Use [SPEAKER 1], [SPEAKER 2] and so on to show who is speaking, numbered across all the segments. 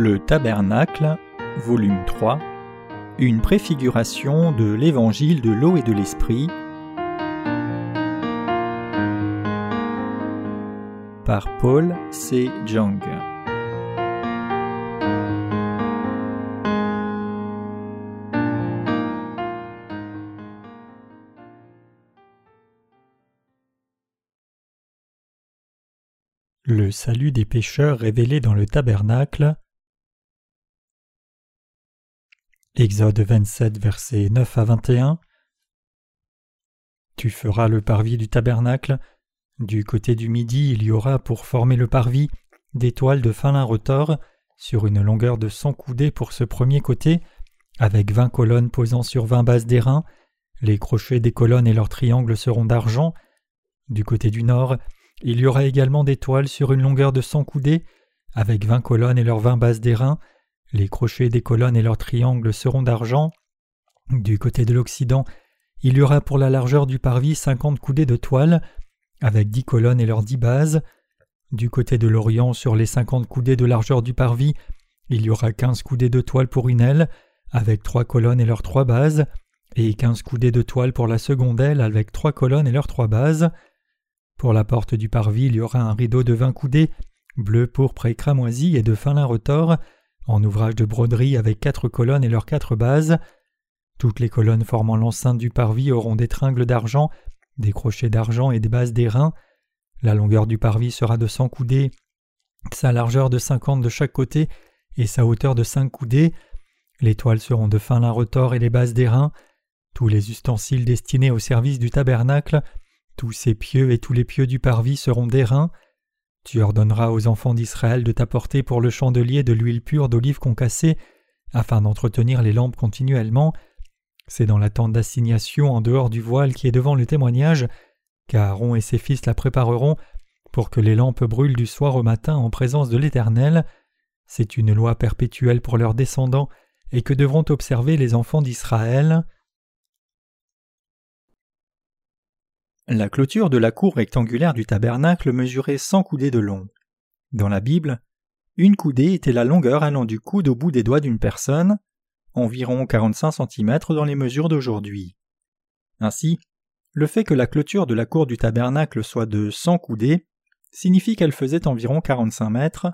[SPEAKER 1] Le Tabernacle, volume 3, une préfiguration de l'évangile de l'eau et de l'esprit, par Paul C. Jung. Le salut des pécheurs révélé dans le tabernacle. Exode 27, versets 9 à 21. Tu feras le parvis du tabernacle. Du côté du midi, il y aura pour former le parvis des toiles de fin lin retors sur une longueur de cent coudées pour ce premier côté, avec vingt colonnes posant sur vingt bases d'airain. Les crochets des colonnes et leurs triangles seront d'argent. Du côté du nord, il y aura également des toiles sur une longueur de cent coudées, avec vingt colonnes et leurs vingt bases d'airain. Les crochets des colonnes et leurs triangles seront d'argent. Du côté de l'Occident, il y aura pour la largeur du parvis cinquante coudées de toiles, avec dix colonnes et leurs dix bases. Du côté de l'Orient, sur les cinquante coudées de largeur du parvis, il y aura quinze coudées de toile pour une aile, avec trois colonnes et leurs trois bases, et quinze coudées de toile pour la seconde aile, avec trois colonnes et leurs trois bases. Pour la porte du parvis, il y aura un rideau de vingt coudées, bleu, pourpre et cramoisi et de fin lin retors, en ouvrage de broderie avec quatre colonnes et leurs quatre bases. Toutes les colonnes formant l'enceinte du parvis auront des tringles d'argent, des crochets d'argent et des bases d'airain. La longueur du parvis sera de cent coudées, sa largeur de cinquante de chaque côté et sa hauteur de cinq coudées. Les toiles seront de fin lin retors et les bases d'airain. Tous les ustensiles destinés au service du tabernacle tous ces pieux et tous les pieux du parvis seront d'airain. Tu ordonneras aux enfants d'Israël de t'apporter pour le chandelier de l'huile pure d'olive concassée, afin d'entretenir les lampes continuellement. C'est dans la tente d'assignation en dehors du voile qui est devant le témoignage, qu'Aaron et ses fils la prépareront pour que les lampes brûlent du soir au matin en présence de l'Éternel. C'est une loi perpétuelle pour leurs descendants et que devront observer les enfants d'Israël. La clôture de la cour rectangulaire du tabernacle mesurait cent coudées de long. Dans la Bible, une coudée était la longueur allant du coude au bout des doigts d'une personne, environ 45 cm dans les mesures d'aujourd'hui. Ainsi, le fait que la clôture de la cour du tabernacle soit de 100 coudées signifie qu'elle faisait environ 45 mètres,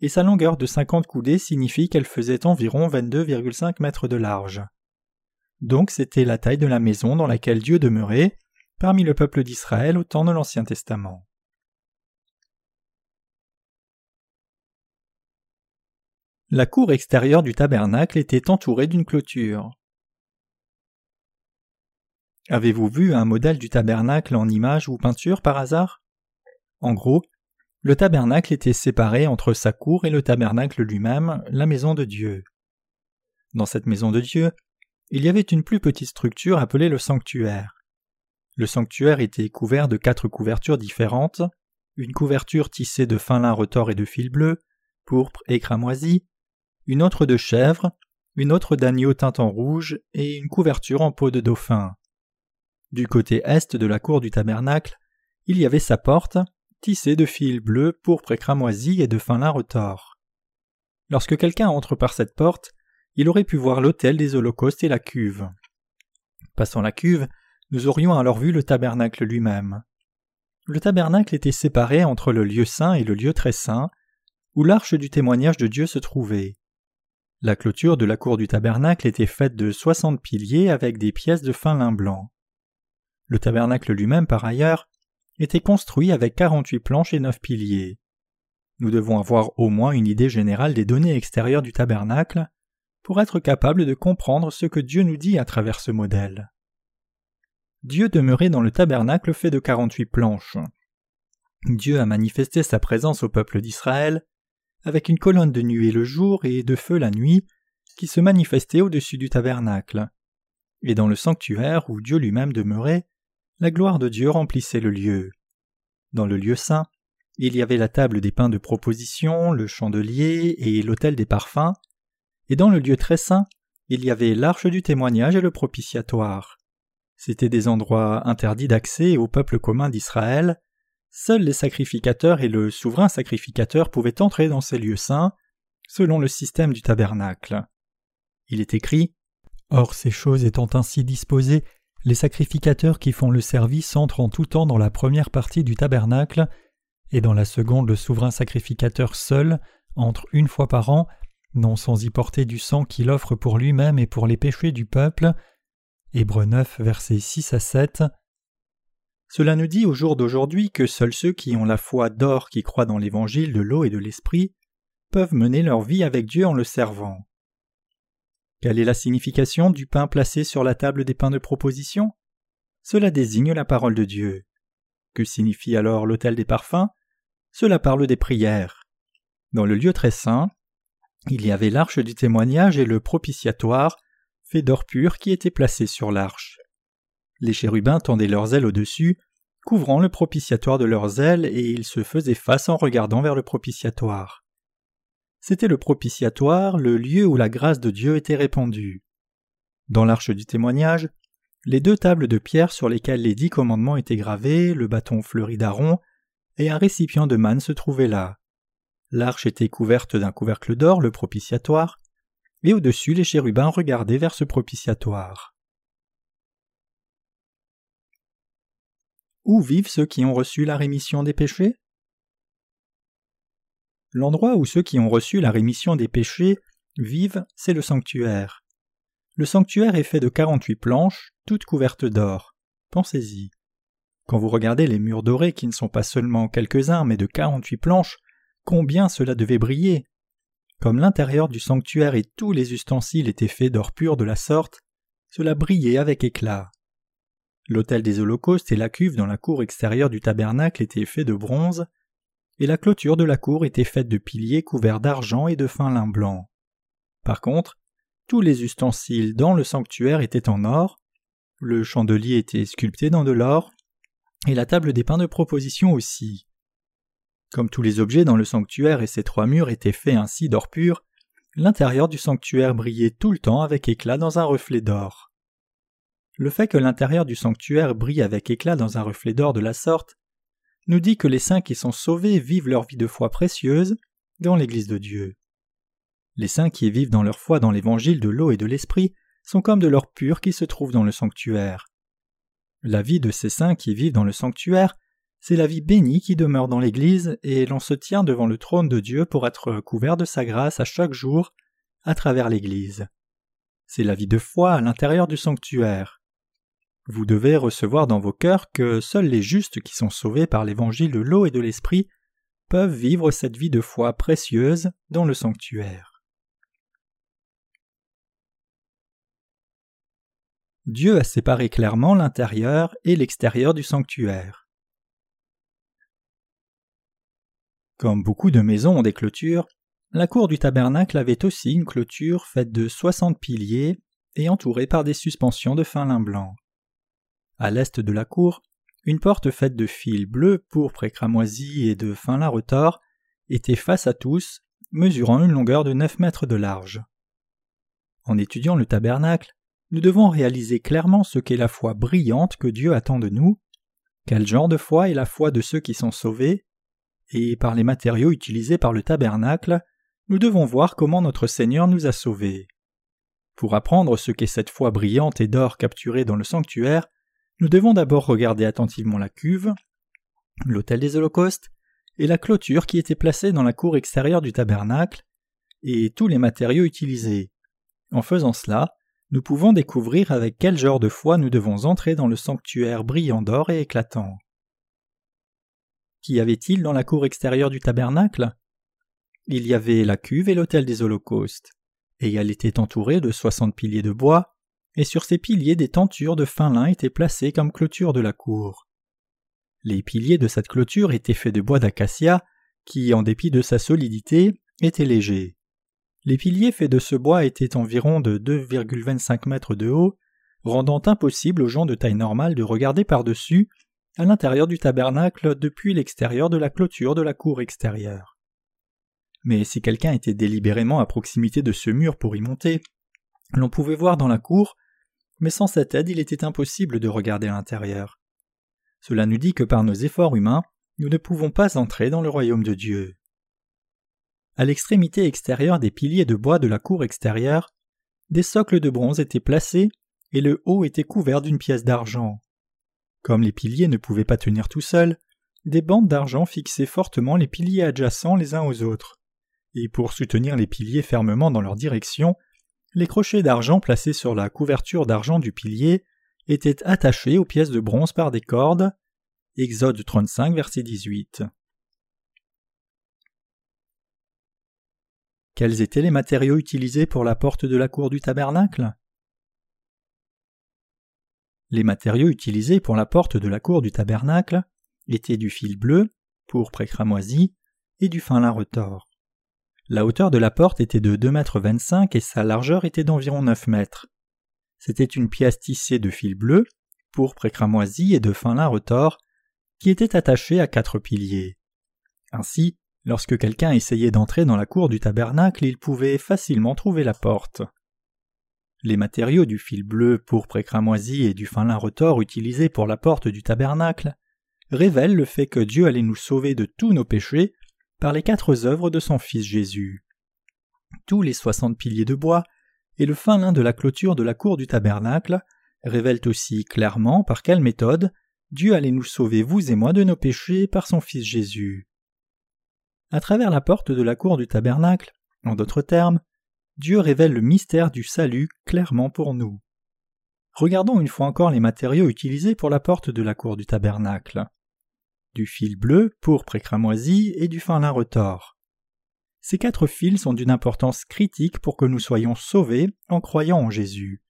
[SPEAKER 1] et sa longueur de 50 coudées signifie qu'elle faisait environ 22,5 mètres de large. Donc c'était la taille de la maison dans laquelle Dieu demeurait, parmi le peuple d'Israël au temps de l'Ancien Testament. La cour extérieure du tabernacle était entourée d'une clôture. Avez-vous vu un modèle du tabernacle en image ou peinture par hasard? En gros, le tabernacle était séparé entre sa cour et le tabernacle lui-même, la maison de Dieu. Dans cette maison de Dieu, il y avait une plus petite structure appelée le sanctuaire. Le sanctuaire était couvert de quatre couvertures différentes, une couverture tissée de fin lin retors et de fil bleu, pourpre et cramoisi, une autre de chèvre, une autre d'agneau teint en rouge et une couverture en peau de dauphin. Du côté est de la cour du tabernacle, il y avait sa porte, tissée de fil bleu, pourpre et cramoisi et de fin lin retors. Lorsque quelqu'un entre par cette porte, il aurait pu voir l'autel des holocaustes et la cuve. Passant la cuve, nous aurions alors vu le tabernacle lui-même. Le tabernacle était séparé entre le lieu saint et le lieu très saint, où l'arche du témoignage de Dieu se trouvait. La clôture de la cour du tabernacle était faite de soixante piliers avec des pièces de fin lin blanc. Le tabernacle lui-même, par ailleurs, était construit avec quarante-huit planches et neuf piliers. Nous devons avoir au moins une idée générale des données extérieures du tabernacle pour être capable de comprendre ce que Dieu nous dit à travers ce modèle. Dieu demeurait dans le tabernacle fait de quarante-huit planches. Dieu a manifesté sa présence au peuple d'Israël avec une colonne de nuée le jour et de feu la nuit qui se manifestait au-dessus du tabernacle. Et dans le sanctuaire où Dieu lui-même demeurait, la gloire de Dieu remplissait le lieu. Dans le lieu saint, il y avait la table des pains de proposition, le chandelier et l'autel des parfums, et dans le lieu très saint, il y avait l'arche du témoignage et le propitiatoire. C'étaient des endroits interdits d'accès au peuple commun d'Israël. Seuls les sacrificateurs et le souverain sacrificateur pouvaient entrer dans ces lieux saints, selon le système du tabernacle. Il est écrit Or ces choses étant ainsi disposées, les sacrificateurs qui font le service entrent en tout temps dans la première partie du tabernacle, et dans la seconde le souverain sacrificateur seul entre une fois par an, non sans y porter du sang qu'il offre pour lui-même et pour les péchés du peuple. Hébreux 9, versets 6 à 7. Cela nous dit au jour d'aujourd'hui que seuls ceux qui ont la foi d'or qui croient dans l'évangile de l'eau et de l'esprit peuvent mener leur vie avec Dieu en le servant. Quelle est la signification du pain placé sur la table des pains de proposition? Cela désigne la parole de Dieu. Que signifie alors l'autel des parfums? Cela parle des prières. Dans le lieu très saint, il y avait l'arche du témoignage et le propitiatoire, fait d'or pur, qui étaient placés sur l'arche. Les chérubins tendaient leurs ailes au-dessus, couvrant le propitiatoire de leurs ailes, et ils se faisaient face en regardant vers le propitiatoire. C'était le propitiatoire, le lieu où la grâce de Dieu était répandue. Dans l'arche du témoignage, les deux tables de pierre sur lesquelles les dix commandements étaient gravés, le bâton fleuri d'Aaron, et un récipient de manne se trouvaient là. L'arche était couverte d'un couvercle d'or, le propitiatoire, et au-dessus les chérubins regardaient vers ce propitiatoire. Où vivent ceux qui ont reçu la rémission des péchés? L'endroit où ceux qui ont reçu la rémission des péchés vivent, c'est le sanctuaire. Le sanctuaire est fait de quarante-huit planches, toutes couvertes d'or. Pensez-y. Quand vous regardez les murs dorés qui ne sont pas seulement quelques-uns mais de quarante-huit planches, combien cela devait briller. Comme l'intérieur du sanctuaire et tous les ustensiles étaient faits d'or pur de la sorte, cela brillait avec éclat. L'autel des holocaustes et la cuve dans la cour extérieure du tabernacle étaient faits de bronze, et la clôture de la cour était faite de piliers couverts d'argent et de fin lin blanc. Par contre, tous les ustensiles dans le sanctuaire étaient en or, le chandelier était sculpté dans de l'or, et la table des pains de proposition aussi. Comme tous les objets dans le sanctuaire et ses trois murs étaient faits ainsi d'or pur, l'intérieur du sanctuaire brillait tout le temps avec éclat dans un reflet d'or. Le fait que l'intérieur du sanctuaire brille avec éclat dans un reflet d'or de la sorte nous dit que les saints qui sont sauvés vivent leur vie de foi précieuse dans l'Église de Dieu. Les saints qui vivent dans leur foi dans l'évangile de l'eau et de l'esprit sont comme de l'or pur qui se trouve dans le sanctuaire. La vie de ces saints qui vivent dans le sanctuaire, c'est la vie bénie qui demeure dans l'Église et l'on se tient devant le trône de Dieu pour être couvert de sa grâce à chaque jour à travers l'Église. C'est la vie de foi à l'intérieur du sanctuaire. Vous devez recevoir dans vos cœurs que seuls les justes qui sont sauvés par l'évangile de l'eau et de l'esprit peuvent vivre cette vie de foi précieuse dans le sanctuaire. Dieu a séparé clairement l'intérieur et l'extérieur du sanctuaire. Comme beaucoup de maisons ont des clôtures, la cour du tabernacle avait aussi une clôture faite de soixante piliers et entourée par des suspensions de fin lin blanc. À l'est de la cour, une porte faite de fils bleus, pourpre et cramoisi et de fin lin retors était face à tous, mesurant une longueur de neuf mètres de large. En étudiant le tabernacle, nous devons réaliser clairement ce qu'est la foi brillante que Dieu attend de nous, quel genre de foi est la foi de ceux qui sont sauvés, et par les matériaux utilisés par le tabernacle, nous devons voir comment notre Seigneur nous a sauvés. Pour apprendre ce qu'est cette foi brillante et d'or capturée dans le sanctuaire, nous devons d'abord regarder attentivement la cuve, l'autel des holocaustes, et la clôture qui était placée dans la cour extérieure du tabernacle, et tous les matériaux utilisés. En faisant cela, nous pouvons découvrir avec quel genre de foi nous devons entrer dans le sanctuaire brillant d'or et éclatant. Qu'y avait-il dans la cour extérieure du tabernacle? Il y avait la cuve et l'autel des holocaustes, et elle était entourée de soixante piliers de bois, et sur ces piliers des tentures de fin lin étaient placées comme clôture de la cour. Les piliers de cette clôture étaient faits de bois d'acacia, qui, en dépit de sa solidité, était léger. Les piliers faits de ce bois étaient environ de 2,25 mètres de haut, rendant impossible aux gens de taille normale de regarder par-dessus, à l'intérieur du tabernacle depuis l'extérieur de la clôture de la cour extérieure. Mais si quelqu'un était délibérément à proximité de ce mur pour y monter, l'on pouvait voir dans la cour mais sans cette aide il était impossible de regarder l'intérieur. Cela nous dit que par nos efforts humains, nous ne pouvons pas entrer dans le royaume de Dieu. à l'extrémité extérieure des piliers de bois de la cour extérieure, des socles de bronze étaient placés et le haut était couvert d'une pièce d'argent. Comme les piliers ne pouvaient pas tenir tout seuls, des bandes d'argent fixaient fortement les piliers adjacents les uns aux autres. Et pour soutenir les piliers fermement dans leur direction, les crochets d'argent placés sur la couverture d'argent du pilier étaient attachés aux pièces de bronze par des cordes. Exode 35, verset 18. Quels étaient les matériaux utilisés pour la porte de la cour du tabernacle? Les matériaux utilisés pour la porte de la cour du tabernacle étaient du fil bleu, pourpre et cramoisi, et du fin lin retors. La hauteur de la porte était de 2 mètres 25 et sa largeur était d'environ 9 mètres. C'était une pièce tissée de fil bleu, pourpre et cramoisi et de fin lin retors, qui était attachée à quatre piliers. Ainsi, Lorsque quelqu'un essayait d'entrer dans la cour du tabernacle, il pouvait facilement trouver la porte. Les matériaux du fil bleu, pourpre et cramoisi et du fin lin retors utilisés pour la porte du tabernacle révèlent le fait que Dieu allait nous sauver de tous nos péchés par les quatre œuvres de son Fils Jésus. Tous les soixante piliers de bois et le fin lin de la clôture de la cour du tabernacle révèlent aussi clairement par quelle méthode Dieu allait nous sauver vous et moi de nos péchés par son Fils Jésus. À travers la porte de la cour du tabernacle, en d'autres termes, Dieu révèle le mystère du salut clairement pour nous. Regardons une fois encore les matériaux utilisés pour la porte de la cour du tabernacle. Du fil bleu, pourpre et cramoisi et du fin lin retors. Ces quatre fils sont d'une importance critique pour que nous soyons sauvés en croyant en Jésus.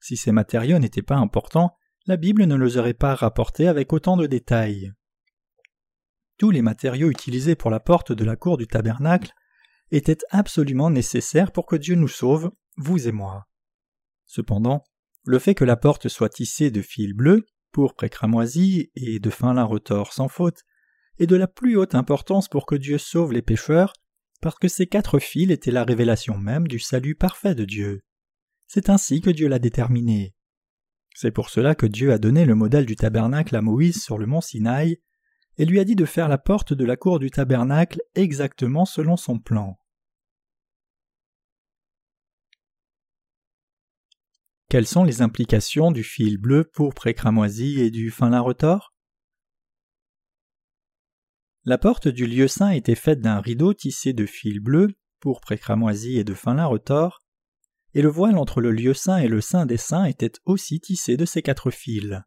[SPEAKER 1] Si ces matériaux n'étaient pas importants, la Bible ne les aurait pas rapportés avec autant de détails tous les matériaux utilisés pour la porte de la cour du tabernacle étaient absolument nécessaires pour que Dieu nous sauve, vous et moi. Cependant, le fait que la porte soit tissée de fils bleus, pourpre et cramoisi et de fin lin retors sans faute est de la plus haute importance pour que Dieu sauve les pécheurs, parce que ces quatre fils étaient la révélation même du salut parfait de Dieu. C'est ainsi que Dieu l'a déterminé. C'est pour cela que Dieu a donné le modèle du tabernacle à Moïse sur le mont Sinaï, et lui a dit de faire la porte de la cour du tabernacle exactement selon son plan. Quelles sont les implications du fil bleu, et cramoisi et du fin lin retors? La porte du lieu saint était faite d'un rideau tissé de fil bleu, et cramoisi et de fin lin retors, et le voile entre le lieu saint et le saint des saints était aussi tissé de ces quatre fils.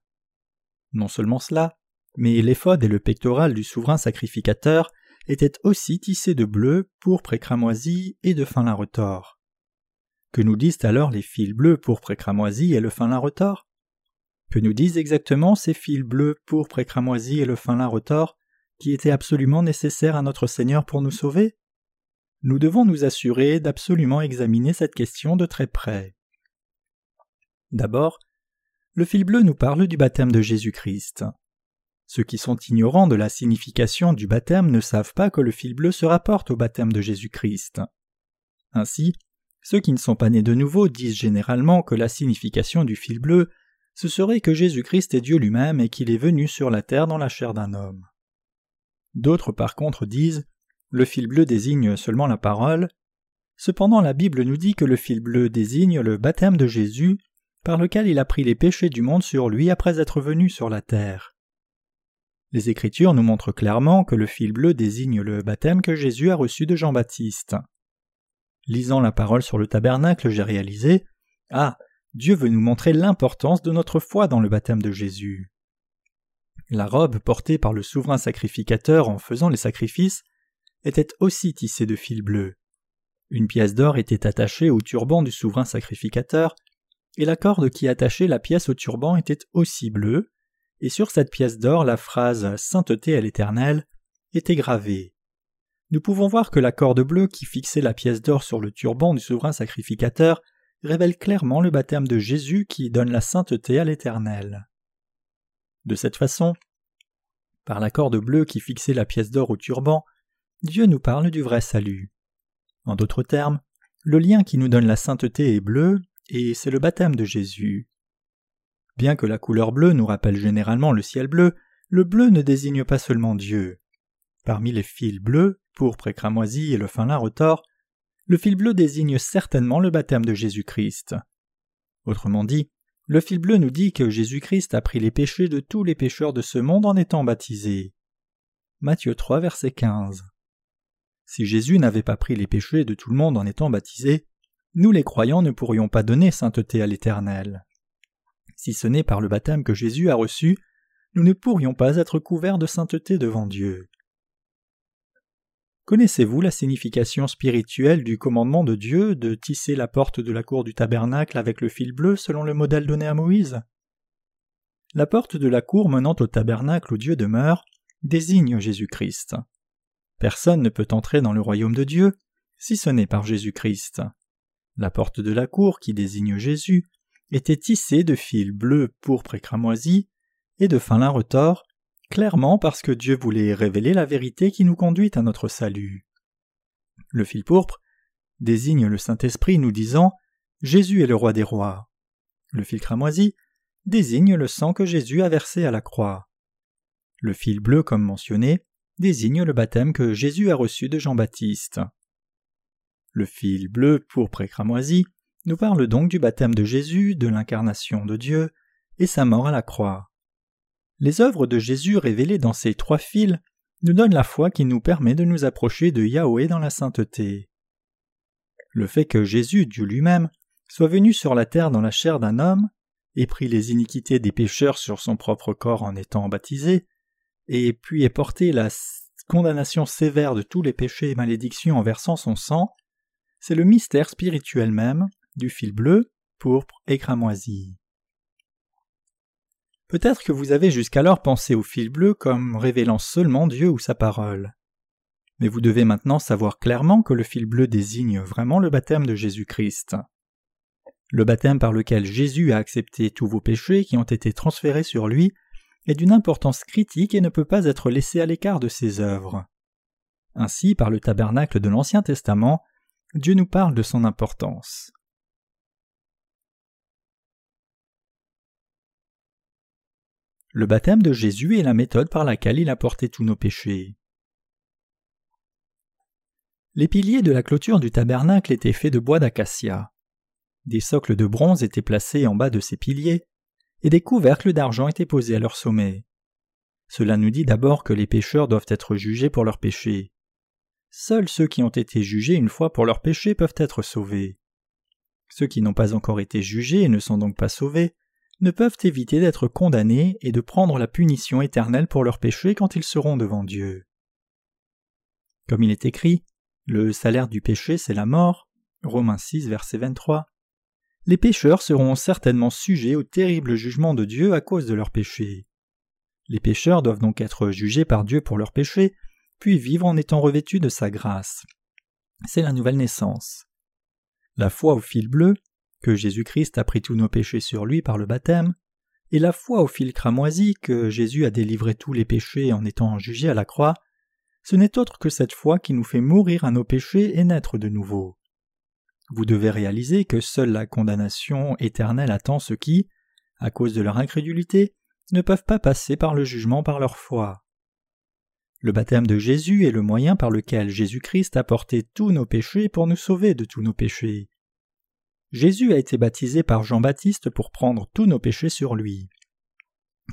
[SPEAKER 1] Non seulement cela, mais l'éphod et le pectoral du souverain sacrificateur étaient aussi tissés de bleu, pourpre et cramoisi et de fin lin retors. Que nous disent alors les fils bleus, pourpre et cramoisi et le fin lin retors Que nous disent exactement ces fils bleus, pourpre et cramoisi et le fin lin retors qui étaient absolument nécessaires à notre Seigneur pour nous sauver? Nous devons nous assurer d'absolument examiner cette question de très près. D'abord, le fil bleu nous parle du baptême de Jésus-Christ. Ceux qui sont ignorants de la signification du baptême ne savent pas que le fil bleu se rapporte au baptême de Jésus-Christ. Ainsi, ceux qui ne sont pas nés de nouveau disent généralement que la signification du fil bleu, ce serait que Jésus-Christ est Dieu lui-même et qu'il est venu sur la terre dans la chair d'un homme. D'autres par contre disent le fil bleu désigne seulement la parole. Cependant la Bible nous dit que le fil bleu désigne le baptême de Jésus par lequel il a pris les péchés du monde sur lui après être venu sur la terre. Les Écritures nous montrent clairement que le fil bleu désigne le baptême que Jésus a reçu de Jean-Baptiste. Lisant la parole sur le tabernacle, j'ai réalisé Ah, Dieu veut nous montrer l'importance de notre foi dans le baptême de Jésus. La robe portée par le souverain sacrificateur en faisant les sacrifices était aussi tissée de fil bleu. Une pièce d'or était attachée au turban du souverain sacrificateur, et la corde qui attachait la pièce au turban était aussi bleue, et sur cette pièce d'or la phrase Sainteté à l'Éternel était gravée. Nous pouvons voir que la corde bleue qui fixait la pièce d'or sur le turban du souverain sacrificateur révèle clairement le baptême de Jésus qui donne la sainteté à l'Éternel. De cette façon, par la corde bleue qui fixait la pièce d'or au turban, Dieu nous parle du vrai salut. En d'autres termes, le lien qui nous donne la sainteté est bleu, et c'est le baptême de Jésus. Bien que la couleur bleue nous rappelle généralement le ciel bleu, le bleu ne désigne pas seulement Dieu. Parmi les fils bleus, pourpre et cramoisi et le fin lin retors, le fil bleu désigne certainement le baptême de Jésus-Christ. Autrement dit, le fil bleu nous dit que Jésus-Christ a pris les péchés de tous les pécheurs de ce monde en étant baptisé. Matthieu 3, verset 15. Si Jésus n'avait pas pris les péchés de tout le monde en étant baptisé, nous les croyants ne pourrions pas donner sainteté à l'Éternel. Si ce n'est par le baptême que Jésus a reçu, nous ne pourrions pas être couverts de sainteté devant Dieu. Connaissez-vous la signification spirituelle du commandement de Dieu de tisser la porte de la cour du tabernacle avec le fil bleu selon le modèle donné à Moïse? La porte de la cour menant au tabernacle où Dieu demeure désigne Jésus-Christ. Personne ne peut entrer dans le royaume de Dieu si ce n'est par Jésus-Christ. La porte de la cour qui désigne Jésus était tissée de fils bleus, pourpre et cramoisi et de fin lin retors clairement parce que Dieu voulait révéler la vérité qui nous conduit à notre salut. Le fil pourpre désigne le Saint-Esprit nous disant Jésus est le roi des rois. Le fil cramoisi désigne le sang que Jésus a versé à la croix. Le fil bleu, comme mentionné, désigne le baptême que Jésus a reçu de Jean-Baptiste. Le fil bleu, pourpre et cramoisi nous parle donc du baptême de Jésus, de l'incarnation de Dieu et sa mort à la croix. Les œuvres de Jésus révélées dans ces trois fils nous donnent la foi qui nous permet de nous approcher de Yahweh dans la sainteté. Le fait que Jésus, Dieu lui-même, soit venu sur la terre dans la chair d'un homme, et pris les iniquités des pécheurs sur son propre corps en étant baptisé, et puis ait porté la condamnation sévère de tous les péchés et malédictions en versant son sang, c'est le mystère spirituel même du fil bleu, pourpre et cramoisi. Peut-être que vous avez jusqu'alors pensé au fil bleu comme révélant seulement Dieu ou sa parole. Mais vous devez maintenant savoir clairement que le fil bleu désigne vraiment le baptême de Jésus-Christ. Le baptême par lequel Jésus a accepté tous vos péchés qui ont été transférés sur lui est d'une importance critique et ne peut pas être laissé à l'écart de ses œuvres. Ainsi, par le tabernacle de l'Ancien Testament, Dieu nous parle de son importance. Le baptême de Jésus est la méthode par laquelle il a porté tous nos péchés. Les piliers de la clôture du tabernacle étaient faits de bois d'acacia. Des socles de bronze étaient placés en bas de ces piliers, et des couvercles d'argent étaient posés à leur sommet. Cela nous dit d'abord que les pécheurs doivent être jugés pour leurs péchés. Seuls ceux qui ont été jugés une fois pour leurs péchés peuvent être sauvés. Ceux qui n'ont pas encore été jugés et ne sont donc pas sauvés ne peuvent éviter d'être condamnés et de prendre la punition éternelle pour leurs péchés quand ils seront devant Dieu. Comme il est écrit, le salaire du péché c'est la mort. Romains 6, verset 23. Les pécheurs seront certainement sujets au terrible jugement de Dieu à cause de leurs péchés. Les pécheurs doivent donc être jugés par Dieu pour leurs péchés, puis vivre en étant revêtus de sa grâce. C'est la nouvelle naissance. La foi au fil bleu, que Jésus-Christ a pris tous nos péchés sur lui par le baptême, et la foi au fil cramoisi que Jésus a délivré tous les péchés en étant jugé à la croix, ce n'est autre que cette foi qui nous fait mourir à nos péchés et naître de nouveau. Vous devez réaliser que seule la condamnation éternelle attend ceux qui, à cause de leur incrédulité, ne peuvent pas passer par le jugement par leur foi. Le baptême de Jésus est le moyen par lequel Jésus-Christ a porté tous nos péchés pour nous sauver de tous nos péchés. Jésus a été baptisé par Jean-Baptiste pour prendre tous nos péchés sur lui.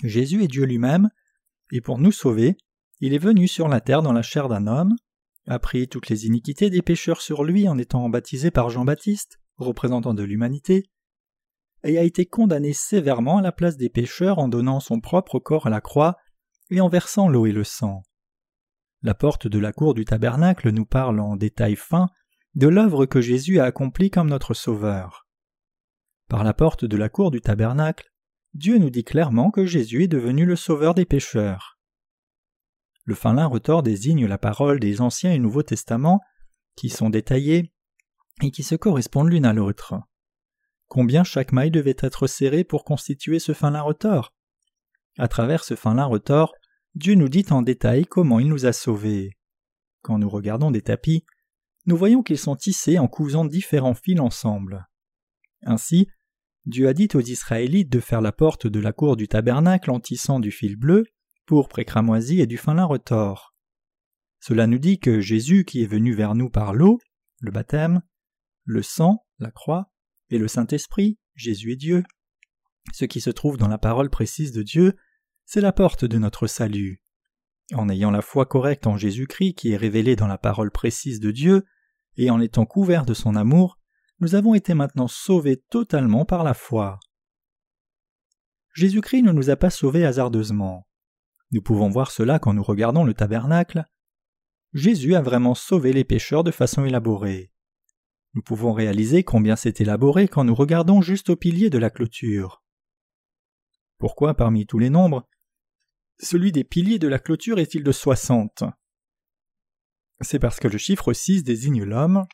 [SPEAKER 1] Jésus est Dieu lui-même, et pour nous sauver, il est venu sur la terre dans la chair d'un homme, a pris toutes les iniquités des pécheurs sur lui en étant baptisé par Jean-Baptiste, représentant de l'humanité, et a été condamné sévèrement à la place des pécheurs en donnant son propre corps à la croix et en versant l'eau et le sang. La porte de la cour du tabernacle nous parle en détail fin de l'œuvre que Jésus a accomplie comme notre Sauveur. Par la porte de la cour du tabernacle, Dieu nous dit clairement que Jésus est devenu le Sauveur des pécheurs. Le fin lin retors désigne la parole des Anciens et Nouveaux Testaments qui sont détaillés et qui se correspondent l'une à l'autre. Combien chaque maille devait être serrée pour constituer ce fin lin retors À travers ce fin lin retors, Dieu nous dit en détail comment il nous a sauvés. Quand nous regardons des tapis, nous voyons qu'ils sont tissés en cousant différents fils ensemble. Ainsi, Dieu a dit aux Israélites de faire la porte de la cour du tabernacle en tissant du fil bleu, pourpre et cramoisi et du fin lin retors. Cela nous dit que Jésus qui est venu vers nous par l'eau, le baptême, le sang, la croix, et le Saint-Esprit, Jésus est Dieu, ce qui se trouve dans la parole précise de Dieu, c'est la porte de notre salut. En ayant la foi correcte en Jésus-Christ qui est révélée dans la parole précise de Dieu, et en étant couverts de son amour, nous avons été maintenant sauvés totalement par la foi. Jésus-Christ ne nous a pas sauvés hasardeusement. Nous pouvons voir cela quand nous regardons le tabernacle. Jésus a vraiment sauvé les pécheurs de façon élaborée. Nous pouvons réaliser combien c'est élaboré quand nous regardons juste au pilier de la clôture. Pourquoi parmi tous les nombres? Celui des piliers de la clôture est-il de soixante? C'est parce que le chiffre 6 désigne l'homme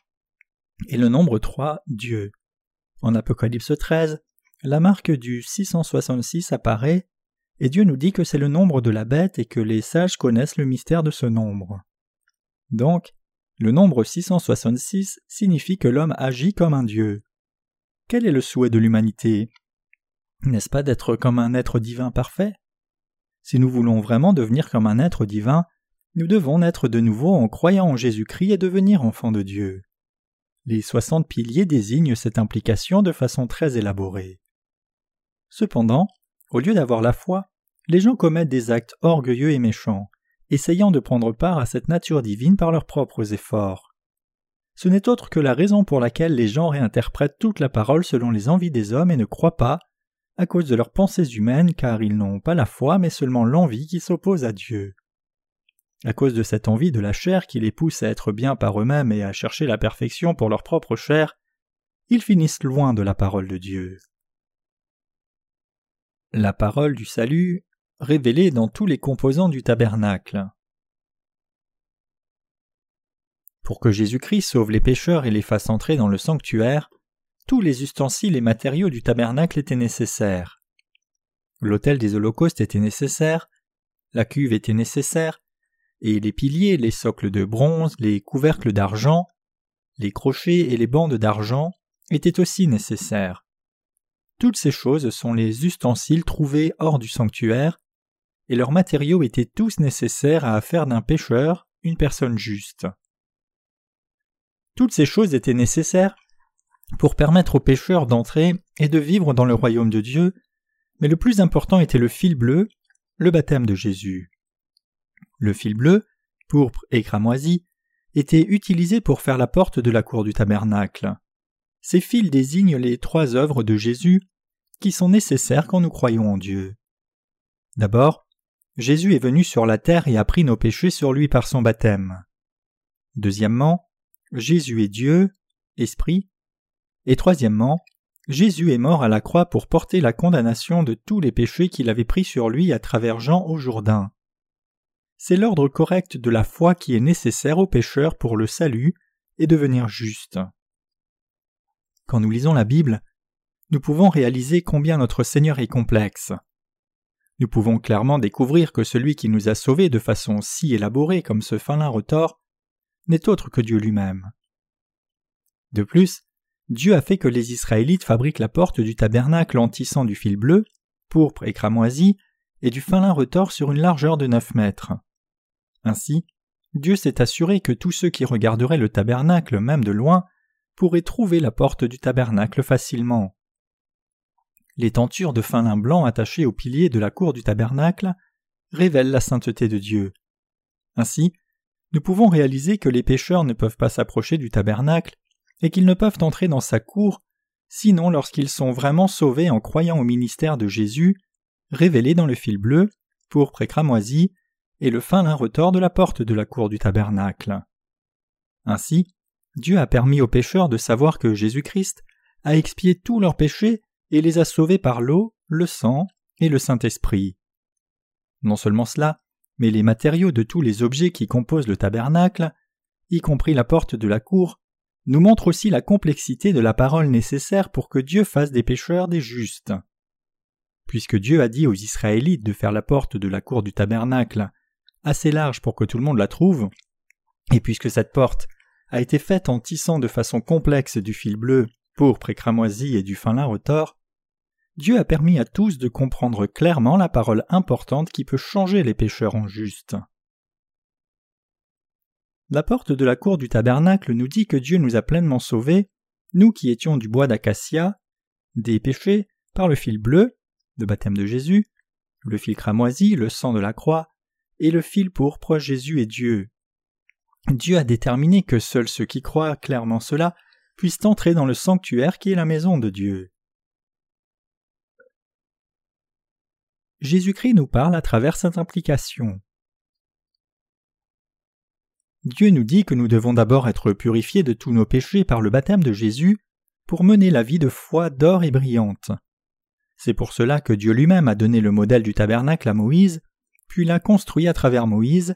[SPEAKER 1] et le nombre 3 Dieu. En Apocalypse 13, la marque du 666 apparaît et Dieu nous dit que c'est le nombre de la bête et que les sages connaissent le mystère de ce nombre. Donc, le nombre 666 signifie que l'homme agit comme un Dieu. Quel est le souhait de l'humanité? N'est-ce pas d'être comme un être divin parfait? Si nous voulons vraiment devenir comme un être divin, nous devons naître de nouveau en croyant en Jésus-Christ et devenir enfants de Dieu. Les soixante piliers désignent cette implication de façon très élaborée. Cependant, au lieu d'avoir la foi, les gens commettent des actes orgueilleux et méchants essayant de prendre part à cette nature divine par leurs propres efforts. Ce n'est autre que la raison pour laquelle les gens réinterprètent toute la parole selon les envies des hommes et ne croient pas, à cause de leurs pensées humaines, car ils n'ont pas la foi mais seulement l'envie qui s'oppose à Dieu. À cause de cette envie de la chair qui les pousse à être bien par eux-mêmes et à chercher la perfection pour leur propre chair, ils finissent loin de la parole de Dieu. La parole du salut révélé dans tous les composants du tabernacle. Pour que Jésus-Christ sauve les pécheurs et les fasse entrer dans le sanctuaire, tous les ustensiles et matériaux du tabernacle étaient nécessaires. L'autel des holocaustes était nécessaire, la cuve était nécessaire, et les piliers, les socles de bronze, les couvercles d'argent, les crochets et les bandes d'argent étaient aussi nécessaires. Toutes ces choses sont les ustensiles trouvés hors du sanctuaire et leurs matériaux étaient tous nécessaires à faire d'un pécheur une personne juste. Toutes ces choses étaient nécessaires pour permettre aux pécheurs d'entrer et de vivre dans le royaume de Dieu, mais le plus important était le fil bleu, le baptême de Jésus. Le fil bleu, pourpre et cramoisi, était utilisé pour faire la porte de la cour du tabernacle. Ces fils désignent les trois œuvres de Jésus qui sont nécessaires quand nous croyons en Dieu. D'abord, Jésus est venu sur la terre et a pris nos péchés sur lui par son baptême. Deuxièmement, Jésus est Dieu, Esprit. Et troisièmement, Jésus est mort à la croix pour porter la condamnation de tous les péchés qu'il avait pris sur lui à travers Jean au Jourdain. C'est l'ordre correct de la foi qui est nécessaire aux pécheurs pour le salut et devenir juste. Quand nous lisons la Bible, nous pouvons réaliser combien notre Seigneur est complexe nous pouvons clairement découvrir que celui qui nous a sauvés de façon si élaborée comme ce fin retors n'est autre que Dieu lui-même. De plus, Dieu a fait que les Israélites fabriquent la porte du tabernacle en tissant du fil bleu, pourpre et cramoisi, et du fin lin retors sur une largeur de neuf mètres. Ainsi, Dieu s'est assuré que tous ceux qui regarderaient le tabernacle même de loin pourraient trouver la porte du tabernacle facilement. Les tentures de fin lin blanc attachées aux piliers de la cour du tabernacle révèlent la sainteté de Dieu. Ainsi, nous pouvons réaliser que les pécheurs ne peuvent pas s'approcher du tabernacle et qu'ils ne peuvent entrer dans sa cour sinon lorsqu'ils sont vraiment sauvés en croyant au ministère de Jésus, révélé dans le fil bleu, pourpre et et le fin lin retors de la porte de la cour du tabernacle. Ainsi, Dieu a permis aux pécheurs de savoir que Jésus-Christ a expié tous leurs péchés et les a sauvés par l'eau, le sang et le Saint-Esprit. Non seulement cela, mais les matériaux de tous les objets qui composent le tabernacle, y compris la porte de la cour, nous montrent aussi la complexité de la parole nécessaire pour que Dieu fasse des pécheurs des justes. Puisque Dieu a dit aux Israélites de faire la porte de la cour du tabernacle assez large pour que tout le monde la trouve, et puisque cette porte a été faite en tissant de façon complexe du fil bleu, pourpre et cramoisi et du fin lin retors, Dieu a permis à tous de comprendre clairement la parole importante qui peut changer les pécheurs en justes. la porte de la cour du tabernacle nous dit que Dieu nous a pleinement sauvés, nous qui étions du bois d'acacia, des péchés, par le fil bleu, le baptême de Jésus, le fil cramoisi, le sang de la croix, et le fil pourpre, Jésus et Dieu. Dieu a déterminé que seuls ceux qui croient clairement cela puissent entrer dans le sanctuaire qui est la maison de Dieu. Jésus-Christ nous parle à travers cette implication. Dieu nous dit que nous devons d'abord être purifiés de tous nos péchés par le baptême de Jésus pour mener la vie de foi d'or et brillante. C'est pour cela que Dieu lui-même a donné le modèle du tabernacle à Moïse, puis l'a construit à travers Moïse,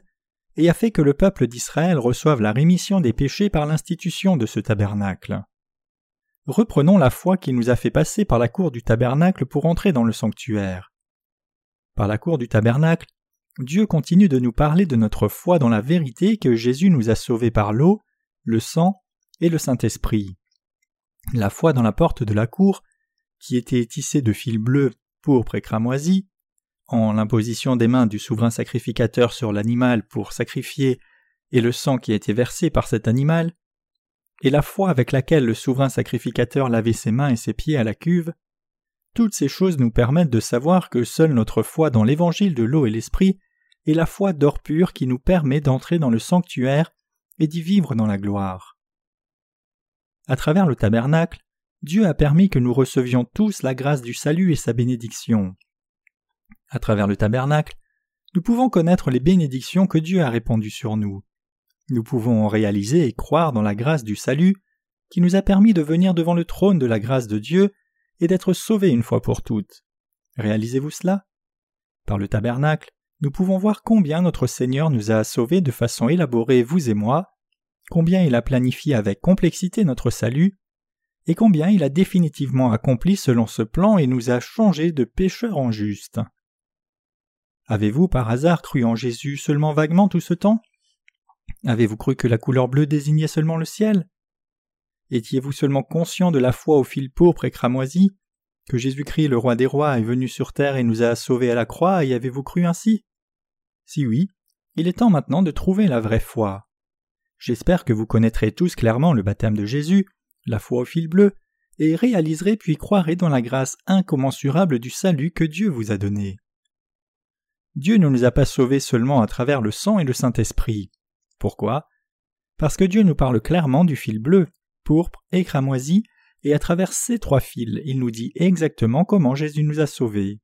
[SPEAKER 1] et a fait que le peuple d'Israël reçoive la rémission des péchés par l'institution de ce tabernacle. Reprenons la foi qui nous a fait passer par la cour du tabernacle pour entrer dans le sanctuaire. Par la cour du tabernacle, Dieu continue de nous parler de notre foi dans la vérité que Jésus nous a sauvés par l'eau, le sang et le Saint-Esprit. La foi dans la porte de la cour, qui était tissée de fils bleus, pourpres et cramoisis, en l'imposition des mains du souverain sacrificateur sur l'animal pour sacrifier et le sang qui a été versé par cet animal, et la foi avec laquelle le souverain sacrificateur lavait ses mains et ses pieds à la cuve, toutes ces choses nous permettent de savoir que seule notre foi dans l'évangile de l'eau et l'esprit est la foi d'or pur qui nous permet d'entrer dans le sanctuaire et d'y vivre dans la gloire. À travers le tabernacle, Dieu a permis que nous recevions tous la grâce du salut et sa bénédiction. À travers le tabernacle, nous pouvons connaître les bénédictions que Dieu a répandues sur nous. Nous pouvons réaliser et croire dans la grâce du salut qui nous a permis de venir devant le trône de la grâce de Dieu et d'être sauvés une fois pour toutes. Réalisez-vous cela? Par le tabernacle, nous pouvons voir combien notre Seigneur nous a sauvés de façon élaborée, vous et moi, combien il a planifié avec complexité notre salut, et combien il a définitivement accompli selon ce plan et nous a changés de pécheurs en justes. Avez-vous par hasard cru en Jésus seulement vaguement tout ce temps? Avez-vous cru que la couleur bleue désignait seulement le ciel? Étiez-vous seulement conscient de la foi au fil pourpre et cramoisi, que Jésus-Christ le roi des rois est venu sur terre et nous a sauvés à la croix, et avez-vous cru ainsi? Si oui, il est temps maintenant de trouver la vraie foi. J'espère que vous connaîtrez tous clairement le baptême de Jésus, la foi au fil bleu, et réaliserez puis croirez dans la grâce incommensurable du salut que Dieu vous a donné. Dieu ne nous a pas sauvés seulement à travers le sang et le Saint-Esprit. Pourquoi? Parce que Dieu nous parle clairement du fil bleu, pourpre et cramoisi, et à travers ces trois fils, il nous dit exactement comment Jésus nous a sauvés.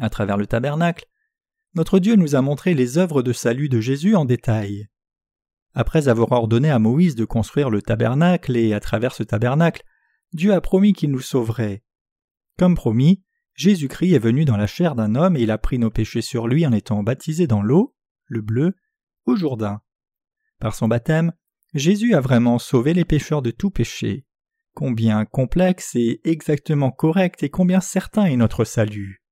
[SPEAKER 1] À travers le tabernacle, notre Dieu nous a montré les œuvres de salut de Jésus en détail. Après avoir ordonné à Moïse de construire le tabernacle et à travers ce tabernacle, Dieu a promis qu'il nous sauverait. Comme promis, Jésus-Christ est venu dans la chair d'un homme et il a pris nos péchés sur lui en étant baptisé dans l'eau, le bleu, au Jourdain. Par son baptême, Jésus a vraiment sauvé les pécheurs de tout péché. Combien complexe et exactement correct et combien certain est notre salut.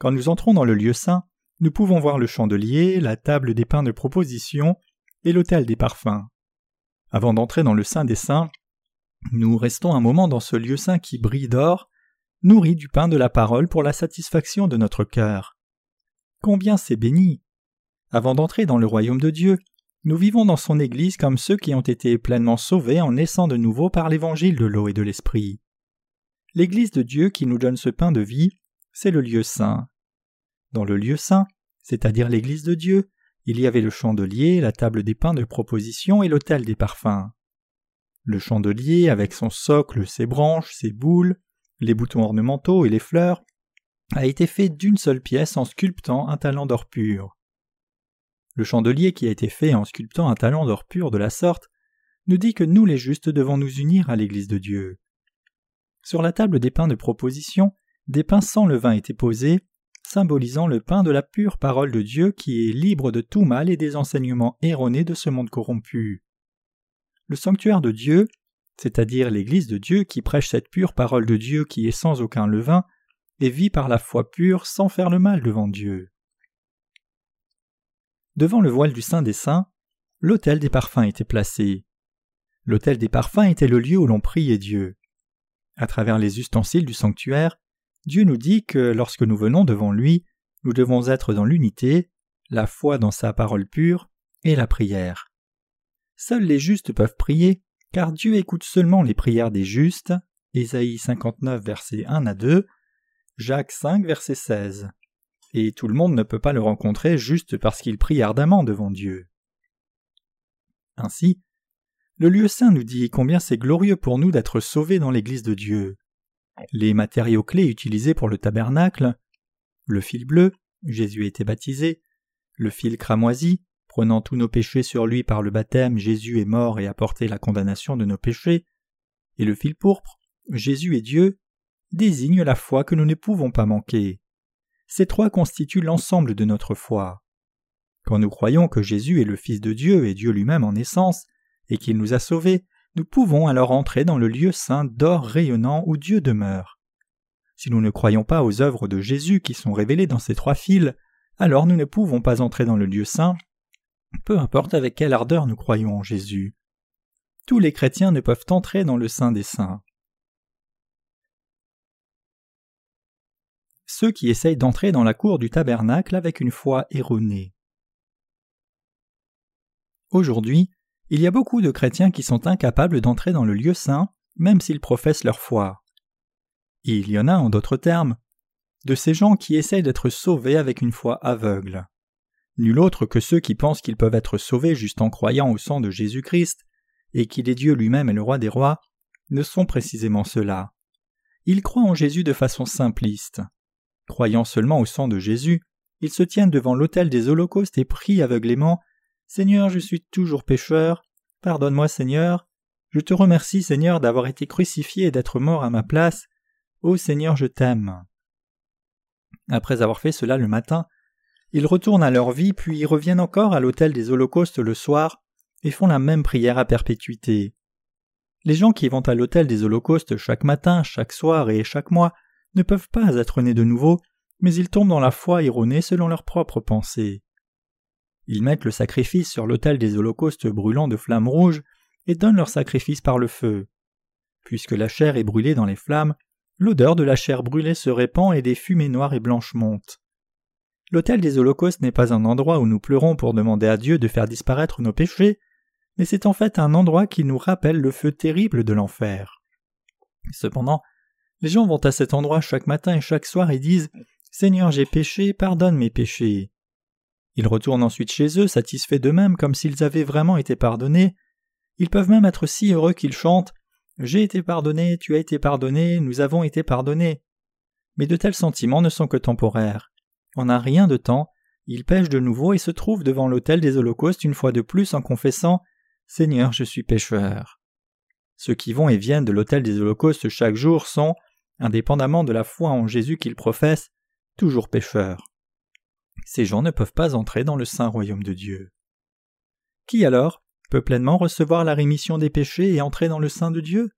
[SPEAKER 1] Quand nous entrons dans le lieu saint, nous pouvons voir le chandelier, la table des pains de proposition et l'autel des parfums. Avant d'entrer dans le Saint des Saints, nous restons un moment dans ce lieu saint qui brille d'or, nourri du pain de la parole pour la satisfaction de notre cœur. Combien c'est béni Avant d'entrer dans le royaume de Dieu, nous vivons dans son Église comme ceux qui ont été pleinement sauvés en naissant de nouveau par l'évangile de l'eau et de l'esprit. L'Église de Dieu qui nous donne ce pain de vie, c'est le lieu saint. Dans le lieu saint, c'est-à-dire l'Église de Dieu, il y avait le chandelier, la table des pains de proposition et l'autel des parfums. Le chandelier, avec son socle, ses branches, ses boules, les boutons ornementaux et les fleurs, a été fait d'une seule pièce en sculptant un talent d'or pur. Le chandelier qui a été fait en sculptant un talent d'or pur de la sorte nous dit que nous les justes devons nous unir à l'Église de Dieu. Sur la table des pains de proposition, des pains sans levain étaient posés, symbolisant le pain de la pure parole de Dieu qui est libre de tout mal et des enseignements erronés de ce monde corrompu. Le sanctuaire de Dieu, c'est-à-dire l'Église de Dieu qui prêche cette pure parole de Dieu qui est sans aucun levain, et vit par la foi pure sans faire le mal devant Dieu. Devant le voile du Saint des Saints, l'autel des parfums était placé. L'autel des parfums était le lieu où l'on priait Dieu. À travers les ustensiles du sanctuaire, Dieu nous dit que lorsque nous venons devant lui, nous devons être dans l'unité, la foi dans sa parole pure et la prière. Seuls les justes peuvent prier, car Dieu écoute seulement les prières des justes. Ésaïe 59, versets 1 à 2, Jacques 5, verset 16. Et tout le monde ne peut pas le rencontrer juste parce qu'il prie ardemment devant Dieu. Ainsi, le lieu saint nous dit combien c'est glorieux pour nous d'être sauvés dans l'Église de Dieu. Les matériaux clés utilisés pour le tabernacle, le fil bleu, Jésus été baptisé, le fil cramoisi, prenant tous nos péchés sur lui par le baptême, Jésus est mort et a porté la condamnation de nos péchés, et le fil pourpre, Jésus est Dieu, désigne la foi que nous ne pouvons pas manquer. Ces trois constituent l'ensemble de notre foi. Quand nous croyons que Jésus est le Fils de Dieu et Dieu lui-même en essence, et qu'il nous a sauvés, nous pouvons alors entrer dans le lieu saint d'or rayonnant où Dieu demeure. Si nous ne croyons pas aux œuvres de Jésus qui sont révélées dans ces trois fils, alors nous ne pouvons pas entrer dans le lieu saint, peu importe avec quelle ardeur nous croyons en Jésus. Tous les chrétiens ne peuvent entrer dans le Saint des Saints. Ceux qui essayent d'entrer dans la cour du tabernacle avec une foi erronée. Aujourd'hui, il y a beaucoup de chrétiens qui sont incapables d'entrer dans le lieu saint, même s'ils professent leur foi. Il y en a, en d'autres termes, de ces gens qui essayent d'être sauvés avec une foi aveugle. Nul autre que ceux qui pensent qu'ils peuvent être sauvés juste en croyant au sang de Jésus-Christ, et qu'il est Dieu lui-même et le roi des rois, ne sont précisément ceux-là. Ils croient en Jésus de façon simpliste. Croyant seulement au sang de Jésus, ils se tiennent devant l'autel des holocaustes et prient aveuglément Seigneur, je suis toujours pécheur, pardonne-moi Seigneur, je te remercie Seigneur d'avoir été crucifié et d'être mort à ma place, ô Seigneur, je t'aime. Après avoir fait cela le matin, ils retournent à leur vie puis reviennent encore à l'autel des holocaustes le soir et font la même prière à perpétuité. Les gens qui vont à l'autel des holocaustes chaque matin, chaque soir et chaque mois ne peuvent pas être nés de nouveau, mais ils tombent dans la foi erronée selon leurs propres pensées. Ils mettent le sacrifice sur l'autel des holocaustes brûlant de flammes rouges et donnent leur sacrifice par le feu. Puisque la chair est brûlée dans les flammes, l'odeur de la chair brûlée se répand et des fumées noires et blanches montent. L'autel des holocaustes n'est pas un endroit où nous pleurons pour demander à Dieu de faire disparaître nos péchés, mais c'est en fait un endroit qui nous rappelle le feu terrible de l'enfer. Cependant, les gens vont à cet endroit chaque matin et chaque soir et disent Seigneur, j'ai péché, pardonne mes péchés. Ils retournent ensuite chez eux, satisfaits d'eux-mêmes comme s'ils avaient vraiment été pardonnés. Ils peuvent même être si heureux qu'ils chantent J'ai été pardonné, tu as été pardonné, nous avons été pardonnés. Mais de tels sentiments ne sont que temporaires. En un rien de temps, ils pêchent de nouveau et se trouvent devant l'autel des holocaustes une fois de plus en confessant Seigneur, je suis pécheur. Ceux qui vont et viennent de l'autel des holocaustes chaque jour sont, indépendamment de la foi en Jésus qu'ils professent, toujours pécheurs. Ces gens ne peuvent pas entrer dans le saint royaume de Dieu. Qui alors peut pleinement recevoir la rémission des péchés et entrer dans le sein de Dieu?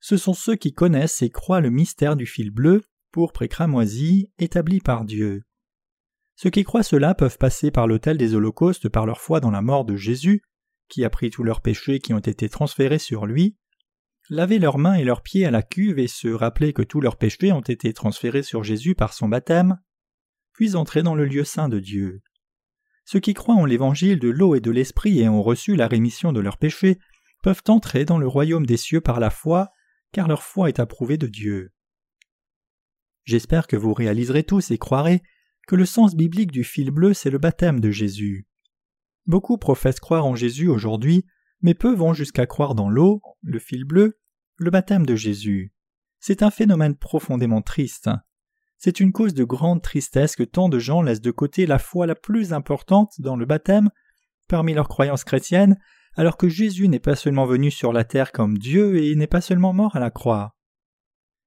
[SPEAKER 1] Ce sont ceux qui connaissent et croient le mystère du fil bleu, pourpre et cramoisi, établi par Dieu. Ceux qui croient cela peuvent passer par l'autel des holocaustes par leur foi dans la mort de Jésus, qui a pris tous leurs péchés qui ont été transférés sur lui, laver leurs mains et leurs pieds à la cuve et se rappeler que tous leurs péchés ont été transférés sur Jésus par son baptême, puis entrer dans le lieu saint de Dieu. Ceux qui croient en l'évangile de l'eau et de l'esprit et ont reçu la rémission de leurs péchés peuvent entrer dans le royaume des cieux par la foi, car leur foi est approuvée de Dieu. J'espère que vous réaliserez tous et croirez que le sens biblique du fil bleu c'est le baptême de Jésus. Beaucoup professent croire en Jésus aujourd'hui, mais peu vont jusqu'à croire dans l'eau, le fil bleu, le baptême de Jésus. C'est un phénomène profondément triste. C'est une cause de grande tristesse que tant de gens laissent de côté la foi la plus importante dans le baptême parmi leurs croyances chrétiennes, alors que Jésus n'est pas seulement venu sur la terre comme Dieu et n'est pas seulement mort à la croix.